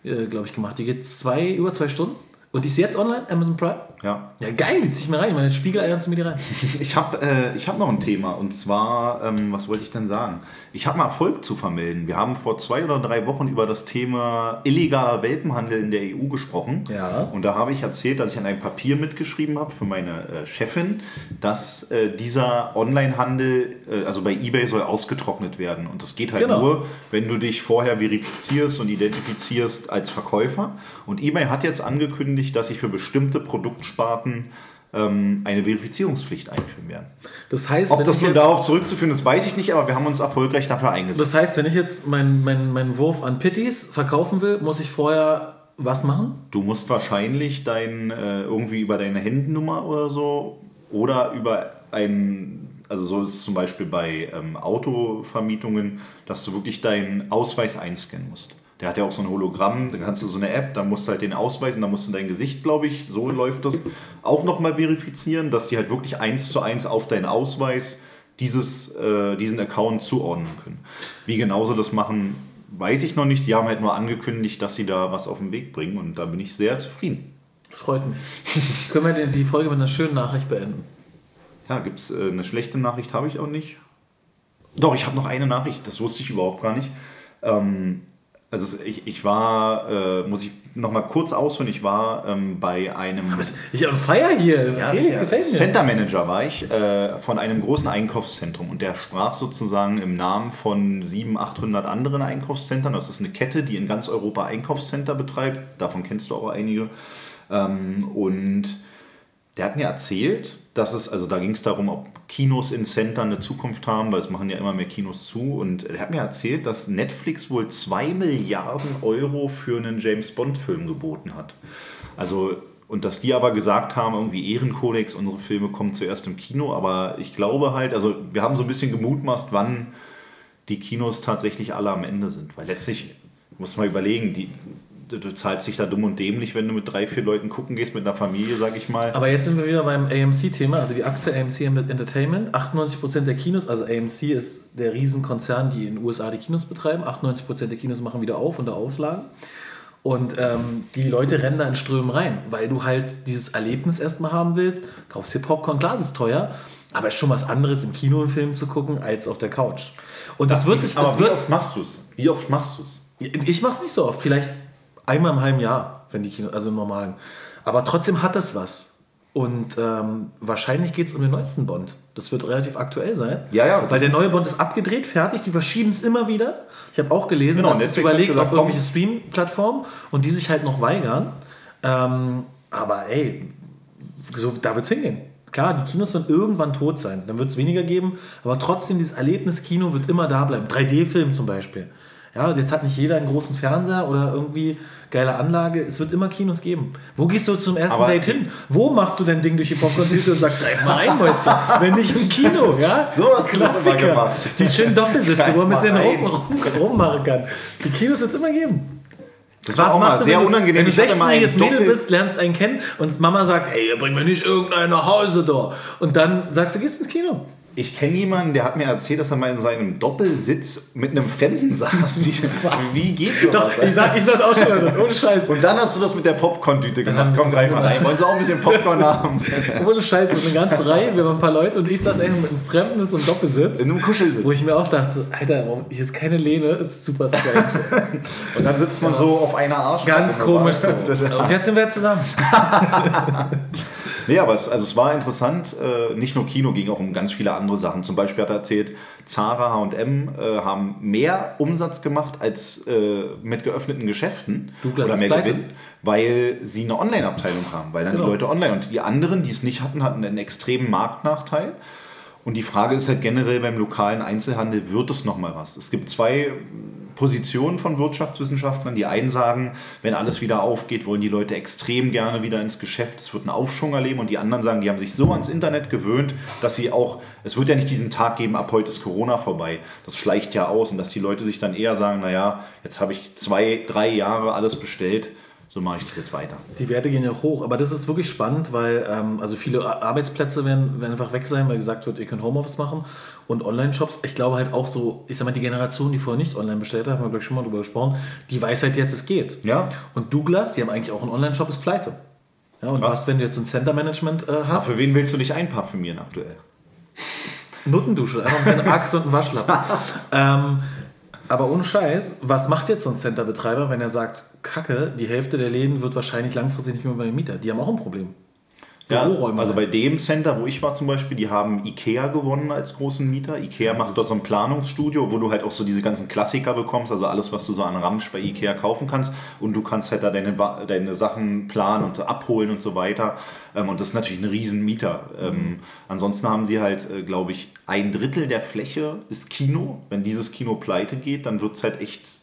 S2: äh, glaube ich, gemacht. Die geht zwei, über zwei Stunden. Und die ist jetzt online, Amazon Prime.
S1: Ja.
S2: Ja, geil, die zieh ich mir rein. Meine Spiegeleier zu mir die rein.
S1: Ich habe äh, ich hab noch ein Thema und zwar, ähm, was wollte ich denn sagen? Ich habe mal Erfolg zu vermelden. Wir haben vor zwei oder drei Wochen über das Thema illegaler Welpenhandel in der EU gesprochen.
S2: Ja.
S1: Und da habe ich erzählt, dass ich an einem Papier mitgeschrieben habe für meine äh, Chefin, dass äh, dieser Onlinehandel, äh, also bei eBay, soll ausgetrocknet werden. Und das geht halt
S2: Genau.
S1: nur, wenn du dich vorher verifizierst und identifizierst als Verkäufer. Und eBay hat jetzt angekündigt, dass sie für bestimmte Produktsparten ähm, eine Verifizierungspflicht einführen werden.
S2: Das heißt,
S1: Ob das
S2: ich
S1: nun darauf zurückzuführen ist, weiß ich nicht, aber wir haben uns erfolgreich dafür eingesetzt.
S2: das heißt, wenn ich jetzt meinen mein, mein Wurf an Pitties verkaufen will, muss ich vorher was machen?
S1: Du musst wahrscheinlich dein, äh, irgendwie über deine Handynummer oder so oder über ein, also so ist es zum Beispiel bei ähm, Autovermietungen, dass du wirklich deinen Ausweis einscannen musst. Der hat ja auch so ein Hologramm, da kannst du so eine App, da musst du halt den ausweisen, da musst du dein Gesicht, glaube ich, so läuft das, auch nochmal verifizieren, dass die halt wirklich eins zu eins auf deinen Ausweis dieses, äh, diesen Account zuordnen können. Wie genauso das machen, weiß ich noch nicht. Sie haben halt nur angekündigt, dass sie da was auf den Weg bringen und da bin ich sehr zufrieden.
S2: Das freut mich. Können wir die Folge mit einer schönen Nachricht beenden?
S1: Ja, gibt es äh, eine schlechte Nachricht, habe ich auch nicht. Doch, ich habe noch eine Nachricht, das wusste ich überhaupt gar nicht. Ähm, also ich, ich war, äh, muss ich noch mal kurz ausholen, ich war ähm, bei einem...
S2: Ich habe Feier hier, ja, Felix,
S1: ja. gefällt mir. Center Manager war ich äh, von einem großen Einkaufszentrum und der sprach sozusagen im Namen von 700, 800 anderen Einkaufszentren. Das ist eine Kette, die in ganz Europa Einkaufscenter betreibt, davon kennst du auch einige. Ähm, und der hat mir erzählt, dass es, also da ging es darum, ob Kinos in Center eine Zukunft haben, weil es machen ja immer mehr Kinos zu. Und er hat mir erzählt, dass Netflix wohl 2 Milliarden Euro für einen James Bond-Film geboten hat. Also, und dass die aber gesagt haben, irgendwie Ehrenkodex, unsere Filme kommen zuerst im Kino. Aber ich glaube halt, also wir haben so ein bisschen gemutmaßt, wann die Kinos tatsächlich alle am Ende sind. Weil letztlich muss man überlegen, die, du zahlst dich da dumm und dämlich, wenn du mit drei, vier Leuten gucken gehst, mit einer Familie, sag ich mal.
S2: Aber jetzt sind wir wieder beim AMC-Thema, also die Aktie AMC Entertainment. 98% der Kinos, also AMC ist der Riesenkonzern, die in den USA die Kinos betreiben. 98% der Kinos machen wieder auf unter Auflagen. Und ähm, die Leute rennen da in Strömen rein, weil du halt dieses Erlebnis erstmal haben willst. Kaufst dir Popcorn, klar, es ist teuer, aber es ist schon was anderes, im Kino einen Film zu gucken, als auf der Couch.
S1: Und das, das wird sich. Aber wie wird, oft machst du es? Wie oft machst du es?
S2: Ich mach's nicht so oft. Vielleicht einmal im halben Jahr, wenn die Kino, also im normalen. Aber trotzdem hat es was. Und ähm, wahrscheinlich geht es um den neuesten Bond. Das wird relativ aktuell sein.
S1: Ja, ja.
S2: Weil der neue Bond ist abgedreht, fertig. Die verschieben es immer wieder. Ich habe auch gelesen, genau, dass es überlegt gesagt, auf irgendwelche Stream-Plattformen und die sich halt noch weigern. Ähm, aber ey, so, da wird es hingehen. Klar, die Kinos werden irgendwann tot sein. Dann wird es weniger geben. Aber trotzdem, dieses Erlebnis-Kino wird immer da bleiben. 3D-Film zum Beispiel. Ja, jetzt hat nicht jeder einen großen Fernseher oder irgendwie geile Anlage. Es wird immer Kinos geben. Wo gehst du zum ersten Aber Date hin? Wo machst du dein Ding durch die Popcorn-Tüte und sagst, greif mal ein, Mäuschen, wenn nicht im Kino, ja?
S1: So was Klassiker.
S2: Die schönen Doppelsitze, wo man ein bisschen rum, rum, rummachen kann. Die Kinos wird es immer geben.
S1: Das war auch mal sehr unangenehm.
S2: Wenn du 16-jähriges Mädel bist, lernst einen kennen und Mama sagt, ey, bring mir nicht irgendeinen nach Hause da. Und dann sagst du, gehst ins Kino.
S1: Ich kenne jemanden, der hat mir erzählt, dass er mal in seinem Doppelsitz mit einem Fremden saß. Wie, wie geht das?
S2: Doch, ich sag, ich sag's auch schon, ohne Scheiß.
S1: Und dann hast du das mit der Popcorn-Tüte gemacht. Komm, greif mal rein. Wollen Sie auch ein bisschen Popcorn haben?
S2: Ohne Scheiß, das ist eine ganze Reihe, wir waren ein paar Leute und ich saß eigentlich mit einem Fremden in so einem Doppelsitz.
S1: In einem Kuschelsitz.
S2: Wo ich mir auch dachte, Alter, hier ist keine Lehne, ist super strange.
S1: und dann sitzt man so auf einer Arsch.
S2: Ganz komisch so. Und jetzt sind wir zusammen.
S1: Nee, aber es, also es war interessant. Äh, nicht nur Kino, ging auch um ganz viele andere Sachen. Zum Beispiel hat er erzählt, Zara, H&M haben mehr Umsatz gemacht als äh, mit geöffneten Geschäften.
S2: Douglas
S1: oder mehr Gewinn, weil sie eine Online-Abteilung haben. Weil dann genau. die Leute online und die anderen, die es nicht hatten, hatten einen extremen Marktnachteil. Und die Frage ist halt generell beim lokalen Einzelhandel, wird es nochmal was? Es gibt zwei Positionen von Wirtschaftswissenschaftlern. Die einen sagen, wenn alles wieder aufgeht, wollen die Leute extrem gerne wieder ins Geschäft. Es wird einen Aufschwung erleben. Und die anderen sagen, die haben sich so ans Internet gewöhnt, dass sie auch, es wird ja nicht diesen Tag geben, ab heute ist Corona vorbei. Das schleicht ja aus. Und dass die Leute sich dann eher sagen, naja, jetzt habe ich zwei, drei Jahre alles bestellt so mache ich das jetzt weiter.
S2: Die Werte gehen ja hoch, aber das ist wirklich spannend, weil ähm, also viele Arbeitsplätze werden, werden einfach weg sein, weil gesagt wird, ihr könnt Homeoffice machen und Online-Shops. Ich glaube halt auch so, ich sag mal, die Generation, die vorher nicht online bestellt hat, haben wir glaube ich schon mal drüber gesprochen, die weiß halt jetzt, es geht.
S1: Ja.
S2: Und Douglas, die haben eigentlich auch einen Online-Shop, ist pleite. Ja, und was, was wenn du jetzt so ein Center-Management äh, hast?
S1: Aber für wen willst du dich einparfümieren aktuell?
S2: Nuttendusche, einfach mit einer Axt und einen Waschlappen. ähm, aber ohne Scheiß, was macht jetzt so ein Center-Betreiber, wenn er sagt, Kacke, die Hälfte der Läden wird wahrscheinlich langfristig nicht mehr bei den Mieter? Die haben auch ein Problem.
S1: Ja, also bei dem Center, wo ich war zum Beispiel, die haben Ikea gewonnen als großen Mieter. Ikea macht dort so ein Planungsstudio, wo du halt auch so diese ganzen Klassiker bekommst, also alles, was du so an Ramsch bei Ikea kaufen kannst. Und du kannst halt da deine, deine Sachen planen und abholen und so weiter. Ähm, und das ist natürlich ein Riesenmieter. Mhm. ansonsten haben sie halt, äh, glaube ich, ein Drittel der Fläche ist Kino. Wenn dieses Kino pleite geht, dann wird es halt echt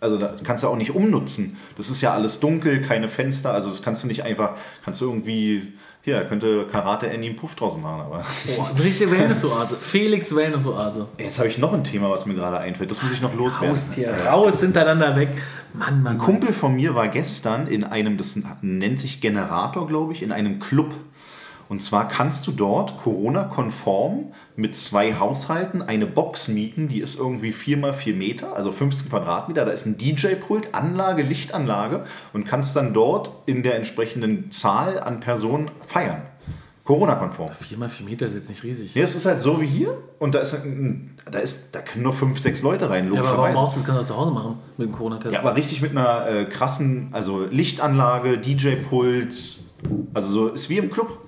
S1: also da kannst du auch nicht umnutzen. Das ist ja alles dunkel, keine Fenster, also das kannst du nicht einfach, kannst du irgendwie Hier, da könnte Karate Annie einen Puff draus machen, aber.
S2: Oh, eine richtige Wellness-Oase. Felix Wellness-Oase.
S1: Jetzt habe ich noch ein Thema, was mir gerade einfällt. Das muss ich noch loswerden.
S2: Raus hier, raus hintereinander weg. Mann, Mann,
S1: Ein
S2: Mann.
S1: Kumpel von mir war gestern in einem, das nennt sich Generator, glaube ich, in einem Club. Und zwar kannst du dort Corona-konform mit zwei Haushalten eine Box mieten, die ist irgendwie 4 mal 4 Meter, also 15 Quadratmeter. Da ist ein DJ-Pult, Anlage, Lichtanlage und kannst dann dort in der entsprechenden Zahl an Personen feiern. Corona-konform.
S2: 4 mal 4 Meter ist jetzt nicht riesig.
S1: Ja, es ist halt so wie hier und da ist, ein- da ist da können nur 5, 6 Leute rein,
S2: Ja, aber warum brauchst du das kannst du zu Hause machen mit dem Corona-Test?
S1: Ja, aber richtig mit einer äh, krassen, also Lichtanlage, DJ-Pult, also so ist wie im Club.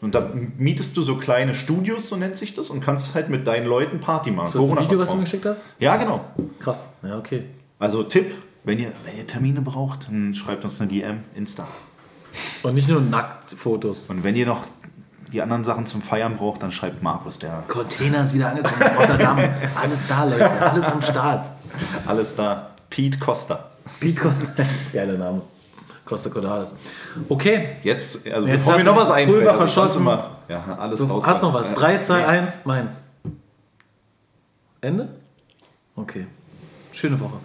S1: Und da mietest du so kleine Studios, so nennt sich das, und kannst halt mit deinen Leuten Party machen.
S2: ist das das Video, was du mir geschickt hast?
S1: Ja, genau.
S2: Krass. Ja, okay.
S1: Also Tipp, wenn ihr, wenn ihr Termine braucht, dann schreibt uns eine DM, Insta.
S2: Und nicht nur Nacktfotos.
S1: Und wenn ihr noch die anderen Sachen zum Feiern braucht, dann schreibt Markus, der
S2: Container ist wieder angekommen. Rotterdam. Alles da, Leute. Alles am Start.
S1: alles da. Pete Costa.
S2: Pete Con Geiler Name. Costa Cordalis. Okay.
S1: Jetzt, also
S2: Jetzt
S1: bevor mir noch was einfällt.
S2: Pulver
S1: also
S2: verschossen.
S1: Mal, ja, alles
S2: Du
S1: raus.
S2: hast noch was.
S1: Äh,
S2: 3, 2,
S1: nee.
S2: 1, meins. Ende? Okay. Schöne Woche.